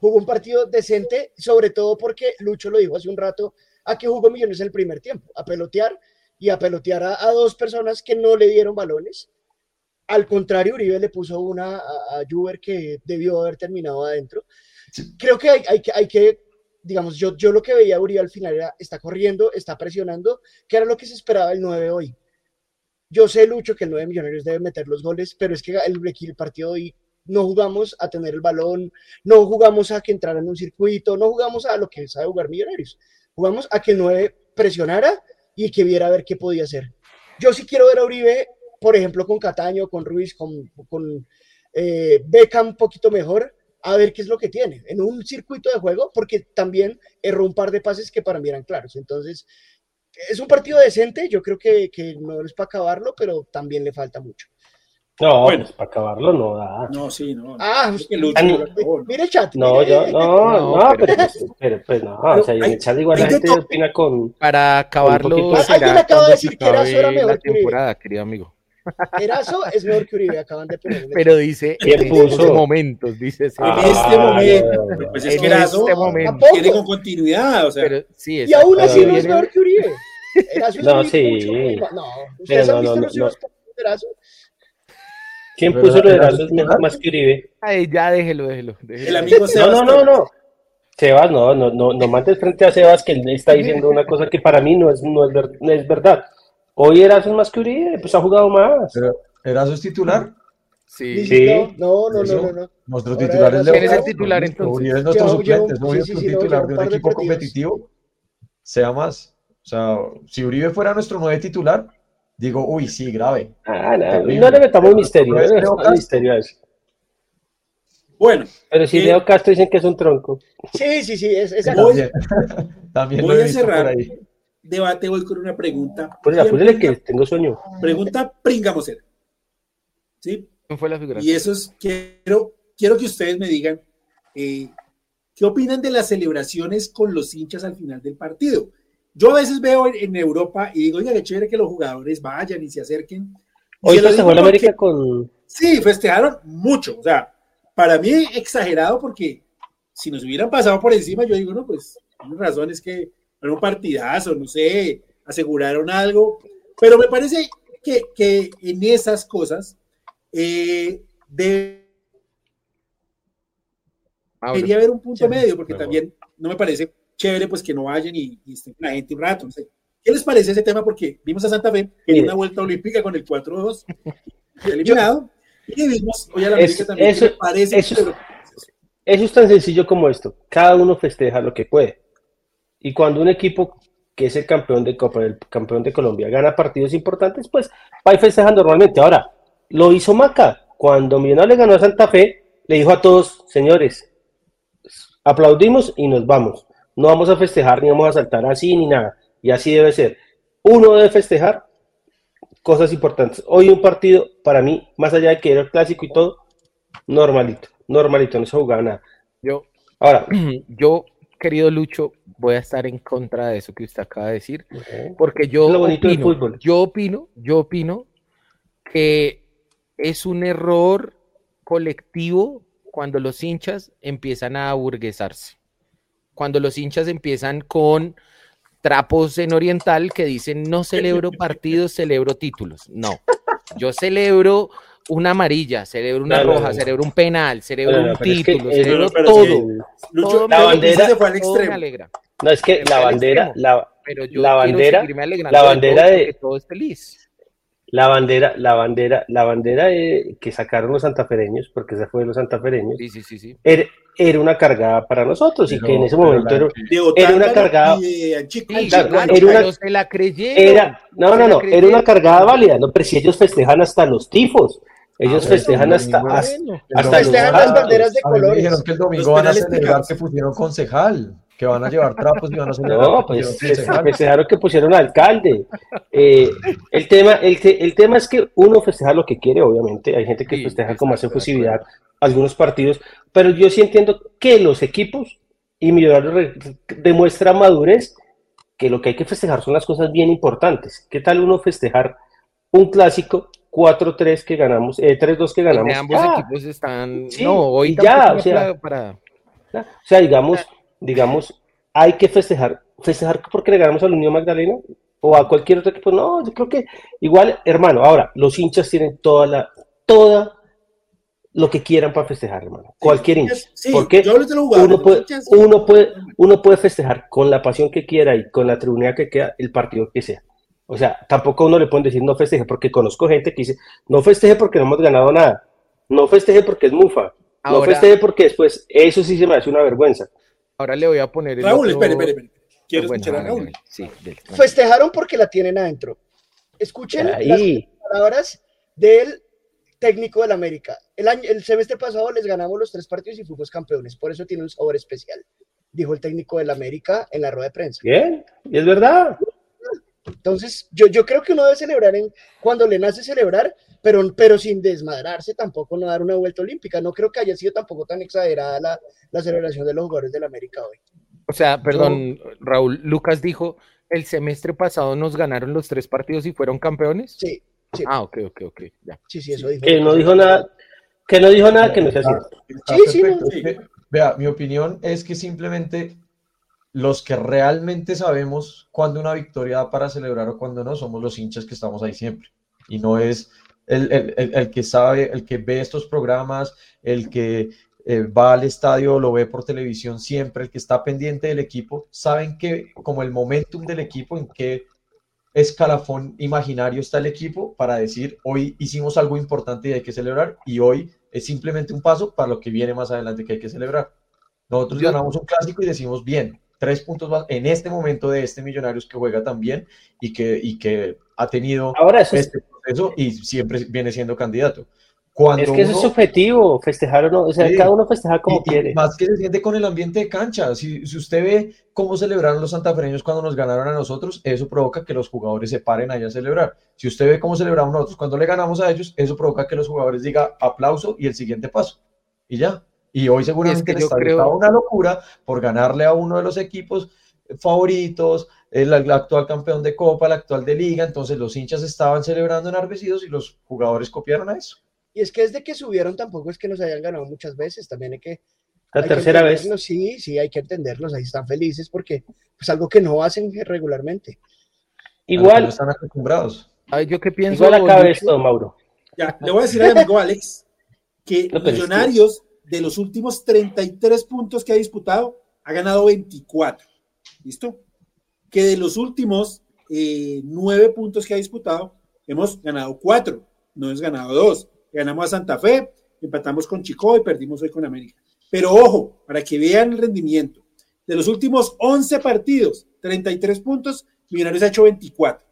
jugó un partido decente, sobre todo porque Lucho lo dijo hace un rato, a que jugó Millones en el primer tiempo, a pelotear y a pelotear a, dos personas que no le dieron balones. Al contrario, Uribe le puso una a, a Juber que debió haber terminado adentro. Creo que hay, hay, hay que, digamos, yo, yo lo que veía a Uribe al final era, está corriendo, está presionando, que era lo que se esperaba el 9 hoy. Yo sé, Lucho, que el 9 Millonarios debe meter los goles, pero es que el, el partido hoy no jugamos a tener el balón, no jugamos a que entrara en un circuito, no jugamos a lo que sabe jugar Millonarios. Jugamos a que el 9 presionara y que viera a ver qué podía hacer. Yo sí quiero ver a Uribe, por ejemplo, con Cataño, con Ruiz, con, con eh, Beckham un poquito mejor, a ver qué es lo que tiene en un circuito de juego, porque también erró un par de pases que para mí eran claros. Entonces, es un partido decente, yo creo que, que no es para acabarlo, pero también le falta mucho. No, bueno, pues para acabarlo no da. No, sí, no. Ah, es que Lucho el chat. No, yo, no, no, pero, pues, pero, pues no, o sea, en el chat igual la gente opina con. Para acabarlo, alguien acaba de decir que era mejor la temporada, querido amigo. Erazo es mejor que Uribe, acaban de poner. Pero dice en estos momentos, dice. Ah, en este momento. Pues es que Erazo este momento. tiene con continuidad, o sea. Pero, sí, y aún así no es mejor que Uribe. Erazo es no, sí. no, ustedes han visto los no, Erazo. ¿Quién puso lo de Erazo más que Uribe? Ay, ya déjelo, déjelo. El amigo Sebas. No, no, no, no. Sebas, no, no, no, no mandes frente a Sebas que él está diciendo una cosa que para mí no es, no es, ver, no es verdad. Hoy Erazo es más que Uribe, pues ha jugado más. Pero, ¿Erazo es titular? Sí. sí. No, no, no, no, no. Nuestro titular es ¿Quién es el titular entonces? Uribe es nuestro suplente, es sí, sí, titular de un equipo competitivo. Sea más. O sea, si Uribe fuera nuestro nueve titular, digo, uy, sí, grave. Ah, no, no le metamos misterio, no le misterio a eso. Bueno. Pero si Leo Castro dicen que es un tronco. Sí, sí, sí, es, es Voy, también voy a cerrar debate hoy con una pregunta. Ponle, que tengo sueño. Pregunta pringamosera. ¿Sí? fue la figura? Y eso es, quiero, quiero que ustedes me digan, eh, ¿qué opinan de las celebraciones con los hinchas al final del partido? Yo a veces veo en, Europa y digo, oiga, qué chévere que los jugadores vayan y se acerquen. Hoy festejó en América con. Sí, festejaron mucho. O sea, para mí exagerado porque si nos hubieran pasado por encima, yo digo, no, pues, una razón es que un partidazo, no sé, aseguraron algo. Pero me parece que, que en esas cosas eh, debería haber un punto medio, porque también no me parece chévere pues que no vayan y, estén con la gente un rato, no sé. ¿Qué les parece ese tema? Porque vimos a Santa Fe en una vuelta olímpica con el 4-2 eliminado. y vimos hoy a la América también. Eso, parece eso, eso es tan sencillo como esto. Cada uno festeja lo que puede. Y cuando un equipo que es el campeón de Copa, el campeón de Colombia, gana partidos importantes, pues va y festeja normalmente. Ahora, lo hizo Maca. Cuando Millonarios le ganó a Santa Fe, le dijo a todos, señores, aplaudimos y nos vamos. No vamos a festejar ni vamos a saltar así ni nada. Y así debe ser. Uno debe festejar cosas importantes. Hoy un partido, para mí, más allá de que era el clásico y todo, normalito, normalito, no se jugaba nada. Yo, ahora, yo, querido Lucho, voy a estar en contra de eso que usted acaba de decir, porque yo opino, yo opino, yo opino que es un error colectivo cuando los hinchas empiezan a aburguesarse, cuando los hinchas empiezan con trapos en oriental que dicen no celebro partidos, celebro títulos. No, yo celebro una amarilla, celebro una roja, celebro un penal, celebro un título, celebro todo. la bandera se fue al extremo. No, es que la bandera, la, la bandera, la bandera de, de todo es feliz la bandera, la bandera, la bandera que sacaron los santafereños, porque esa fue de los santafereños, sí, sí, sí, Era, era, una cargada para nosotros y que en ese momento era, era, una cargada. era una, se la creyeron. no, no, no, era una cargada válida, no, pero si ellos festejan hasta los tifos. Ellos ah, festejan hasta, hasta, hasta, festejan las banderas de colores. Dijeron que el domingo van a celebrar que pusieron concejal que van a llevar trapos y van a hacer No, pues festejaron que pusieron alcalde. Eh, el, tema, el, el, tema es que uno festeja lo que quiere, obviamente. Hay gente que festeja con más efusividad algunos partidos, pero yo sí entiendo que los equipos y Millonarios demuestra madurez que lo que hay que festejar son las cosas bien importantes. ¿Qué tal uno festejar un clásico 4-3 que ganamos, eh, 3-2 que ganamos? ambos equipos están. no, hoy ya, o sea, para... o sea, digamos, digamos, hay que festejar, festejar porque le ganamos al Unión Magdalena o a cualquier otro equipo. No, yo creo que igual, hermano, ahora, los hinchas tienen toda la, toda lo que quieran para festejar, hermano. Cualquier hincha. porque uno, puede, uno, puede, uno puede festejar con la pasión que quiera y con la tribunidad que queda el partido que sea. O sea, tampoco uno le pueden decir no festeje, porque conozco gente que dice, no festeje porque no hemos ganado nada, no festeje porque es mufa, no festeje porque después, eso sí se me hace una vergüenza. Ahora le voy a poner el Raúl, espere, espere, espere. Quiero ah, escuchar a Raúl. Sí, Festejaron porque la tienen adentro. Escuchen las palabras del técnico del América. El, año, el semestre pasado les ganamos los tres partidos y fuimos campeones. Por eso tiene un sabor especial. Dijo el técnico del América en la rueda de prensa. Bien, y es verdad. Entonces, yo, yo creo que uno debe celebrar en, cuando le nace celebrar, pero, pero sin desmadrarse, tampoco no dar una vuelta olímpica. No creo que haya sido tampoco tan exagerada la, la celebración de los jugadores del América hoy. O sea, perdón, Raúl, Lucas dijo, el semestre pasado nos ganaron los tres partidos y fueron campeones. Sí. sí. Ah, ok, ok, ok. Ya. Sí, sí, eso dijo. Que no dijo nada, que no dijo nada que no sea cierto. Sí, sí, Vea, mi opinión es que simplemente los que realmente sabemos cuándo una victoria da para celebrar o cuándo no somos los hinchas que estamos ahí siempre. Y no es el, el, el, que sabe, el que ve estos programas, el que eh, va al estadio, lo ve por televisión siempre, el que está pendiente del equipo, saben que como el momentum del equipo, en qué escalafón imaginario está el equipo para decir, hoy hicimos algo importante y hay que celebrar, y hoy es simplemente un paso para lo que viene más adelante que hay que celebrar. Nosotros ganamos un clásico y decimos, bien, tres puntos más en este momento de este Millonarios que juega tan bien y que, y que ha tenido Ahora este proceso y siempre viene siendo candidato es que eso es subjetivo, festejar o no, o sea, cada uno festeja como quiere. más que se siente con el ambiente de cancha. Si, si, usted ve cómo celebraron los santafereños cuando nos ganaron a nosotros, eso provoca que los jugadores se paren allá a celebrar. Si usted ve cómo celebramos nosotros cuando le ganamos a ellos, eso provoca que los jugadores digan aplauso y el siguiente paso. Y ya. Y hoy seguramente es que yo creo... una locura por ganarle a uno de los equipos favoritos, el, el, actual campeón de Copa, el actual de Liga, entonces los hinchas estaban celebrando enardecidos y los jugadores copiaron a eso. Y es que desde que subieron tampoco es que nos hayan ganado muchas veces, también hay que... La tercera vez. Sí, sí, hay que entenderlos, ahí están felices porque es algo que no hacen regularmente. Igual. están acostumbrados. Ay, yo qué pienso. Igual acaba esto, Mauro. Ya, le voy a decir al amigo Alex que Millonarios de los últimos 33 puntos que ha disputado ha ganado 24. ¿Listo? Que de los últimos eh, nueve puntos que ha disputado, hemos ganado cuatro, no hemos ganado dos. Ganamos a Santa Fe, empatamos con Chico y perdimos hoy con América. Pero ojo, para que vean el rendimiento, de los últimos 11 partidos, 33 puntos, Millonarios ha hecho 24.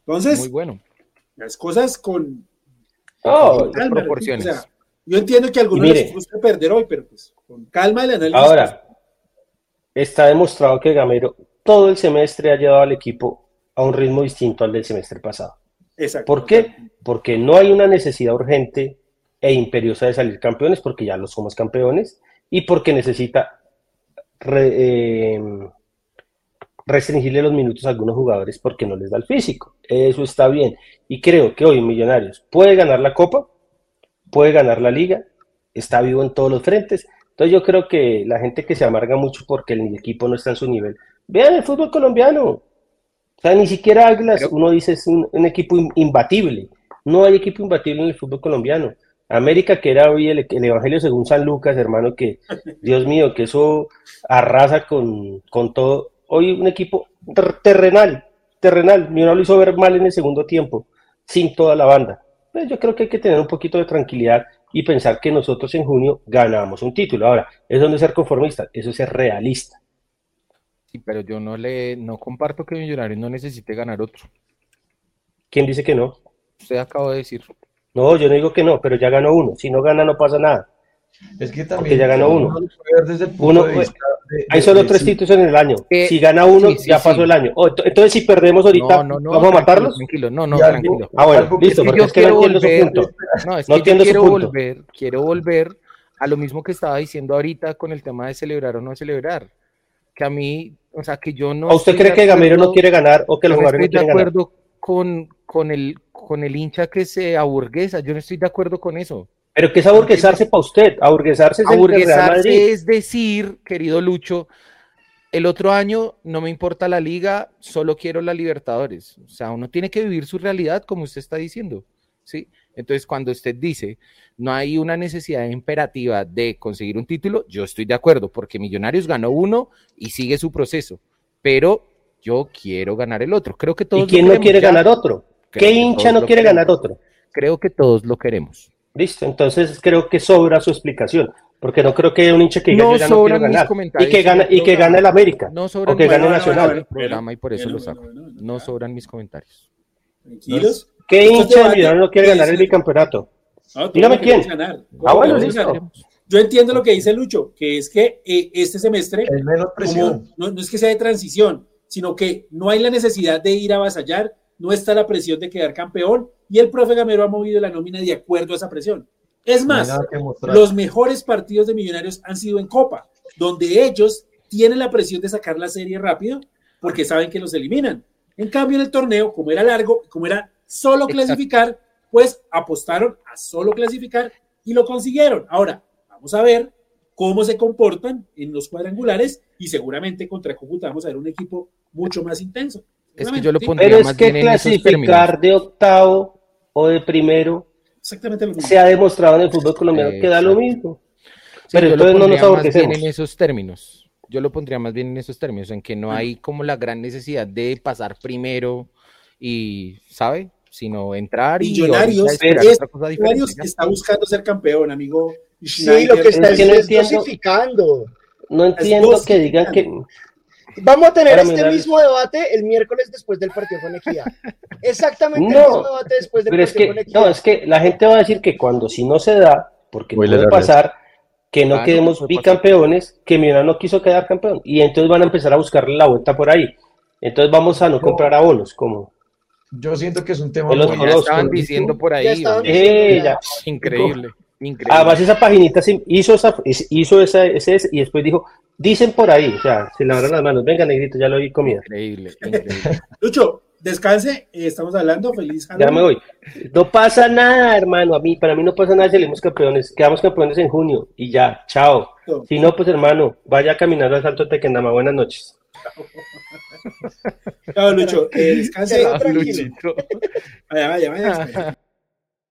Entonces, Muy bueno. las cosas con, Oh, con calma, proporciones. o sea, yo entiendo que a algunos mire. les gusta perder hoy, pero pues con calma el análisis. Ahora, está demostrado que Gamero todo el semestre ha llevado al equipo a un ritmo distinto al del semestre pasado. Exacto. ¿Por qué? Porque no hay una necesidad urgente e imperiosa de salir campeones, porque ya lo somos campeones, y porque necesita re- eh, restringirle los minutos a algunos jugadores porque no les da el físico. Eso está bien. Y creo que hoy Millonarios puede ganar la Copa, puede ganar la Liga, está vivo en todos los frentes. Entonces yo creo que la gente que se amarga mucho porque el equipo no está en su nivel, vean el fútbol colombiano. O sea, ni siquiera Águilas, uno dice es un, un equipo imbatible. No hay equipo imbatible en el fútbol colombiano. América, que era hoy el, el Evangelio según San Lucas, hermano, que Dios mío, que eso arrasa con, con todo. Hoy un equipo ter- terrenal, terrenal. Ni uno lo hizo ver mal en el segundo tiempo, sin toda la banda. Pues yo creo que hay que tener un poquito de tranquilidad y pensar que nosotros en junio ganamos un título. Ahora, ¿es donde ser conformista? Eso es ser realista. Sí, pero yo no le, no comparto que Millonarios no necesite ganar otro. ¿Quién dice que no? Usted acaba de decir. No, yo no digo que no, pero ya ganó uno. Si no gana, no pasa nada. Es que Porque también ya ganó uno. Uno, de pues, vista de- Hay de- solo de- tres sí. títulos en el año. Eh, Si gana uno, sí, sí, ya sí. pasó el año. Oh, ent- entonces, si perdemos ahorita, No, no, no, ¿vamos a matarlos? Tranquilo, no, no, tranquilo. Ah, bueno, listo, Es que porque yo es que no quiero entiendo su volver, punto. no, es No que yo entiendo su quiero punto. volver, quiero volver a lo mismo que estaba diciendo ahorita con el tema de celebrar o no celebrar. Que a mí, o sea, que yo no ¿O usted cree que Gamero no quiere ganar o que los yo no jugadores no estoy de quieren ganar? acuerdo con, con el, con el hincha que se aburguesa, yo no estoy de acuerdo con eso. Pero que es aburguesarse para usted. Aburguesarse es Aburguesarse decir, querido Lucho, el otro año no me importa la liga, solo quiero la Libertadores. O sea, uno tiene que vivir su realidad como usted está diciendo, ¿sí? Entonces, cuando usted dice, no hay una necesidad imperativa de conseguir un título, yo estoy de acuerdo, porque Millonarios ganó uno y sigue su proceso, pero yo quiero ganar el otro. Creo que todos ¿Y lo quién no quiere ya. ganar otro? Creo ¿Qué hincha no quiere queremos. ganar otro? Creo que todos lo queremos. Listo, entonces creo que sobra su explicación. Porque no creo que haya un hincha que No ya no quiero sobran mis ganar. Y que, gana, y que gane el América. No sobran o que gane bueno, Nacional. bueno, el programa y por eso bueno, lo saco. bueno, bueno, No sobran mis comentarios. Tranquilos. ¿Qué Estos hincha de no quiere ganar el bicampeonato? No, todos Dígame quién. ganar. Ah, bueno, listo. Yo entiendo lo que dice Lucho, que es que eh, este semestre Hay menos presión. como- no, no es que sea de transición, sino que no hay la necesidad de ir a avasallar, no está la presión de quedar campeón y el profe Gamero ha movido la nómina de acuerdo a esa presión. Es más, los mejores partidos de Millonarios han sido en Copa, donde ellos tienen la presión de sacar la serie rápido porque saben que los eliminan. En cambio, en el torneo, como era largo, como era solo Exacto. clasificar, pues apostaron a solo clasificar y lo consiguieron. Ahora, vamos a ver cómo se comportan en los cuadrangulares y seguramente contra Cúcuta vamos a ver un equipo mucho más intenso. Es que yo lo pondría Pero es más que bien en esos términos. clasificar de octavo o de primero Exactamente lo mismo. se ha demostrado en el fútbol colombiano que da lo Exacto. mismo. Sí, Pero yo lo entonces no nos pondría más bien aborrecemos. en esos términos. Yo lo pondría más bien en esos términos, en que no hay como la gran necesidad de pasar primero y, ¿sabe? Sino entrar y Millonarios, es- otra cosa diferente, Millonarios ya. está buscando ser campeón, amigo. Sí, lo que está Es que no es entiendo. dosificando. No entiendo que digan que Vamos a tener este mirar- mismo debate el miércoles después del partido con Equidad. Exactamente el No, mismo debate después del Pero es partido con que, Equidad. no, es que la gente va a decir que cuando si no se da, porque puede pasar, que no Ah, no, quedemos pasar. bicampeones, que Millonarios no quiso quedar campeón. Y entonces van a empezar a buscarle la vuelta por ahí. Entonces vamos a no comprar abonos, como Yo siento que es un tema muy estaban ¿no? diciendo por ahí. estaban. Eh, ya. Increíble, increíble. Además, esa paginita hizo, esa, hizo esa, ese, ese, y después dijo, dicen por ahí, o sea, se lavaron las manos, venga, negrito, ya lo vi comida. Increíble, increíble. Lucho, descanse, eh, estamos hablando, feliz Ya me voy. No pasa nada, hermano, a mí, para mí no pasa nada, salimos campeones, quedamos campeones en junio, y ya, chao. Si no, pues hermano, vaya a caminar al Salto Tequendama, buenas noches. Chao, Lucho, eh, descanse. Tranquilo. Luchito. Vaya, vaya, vaya.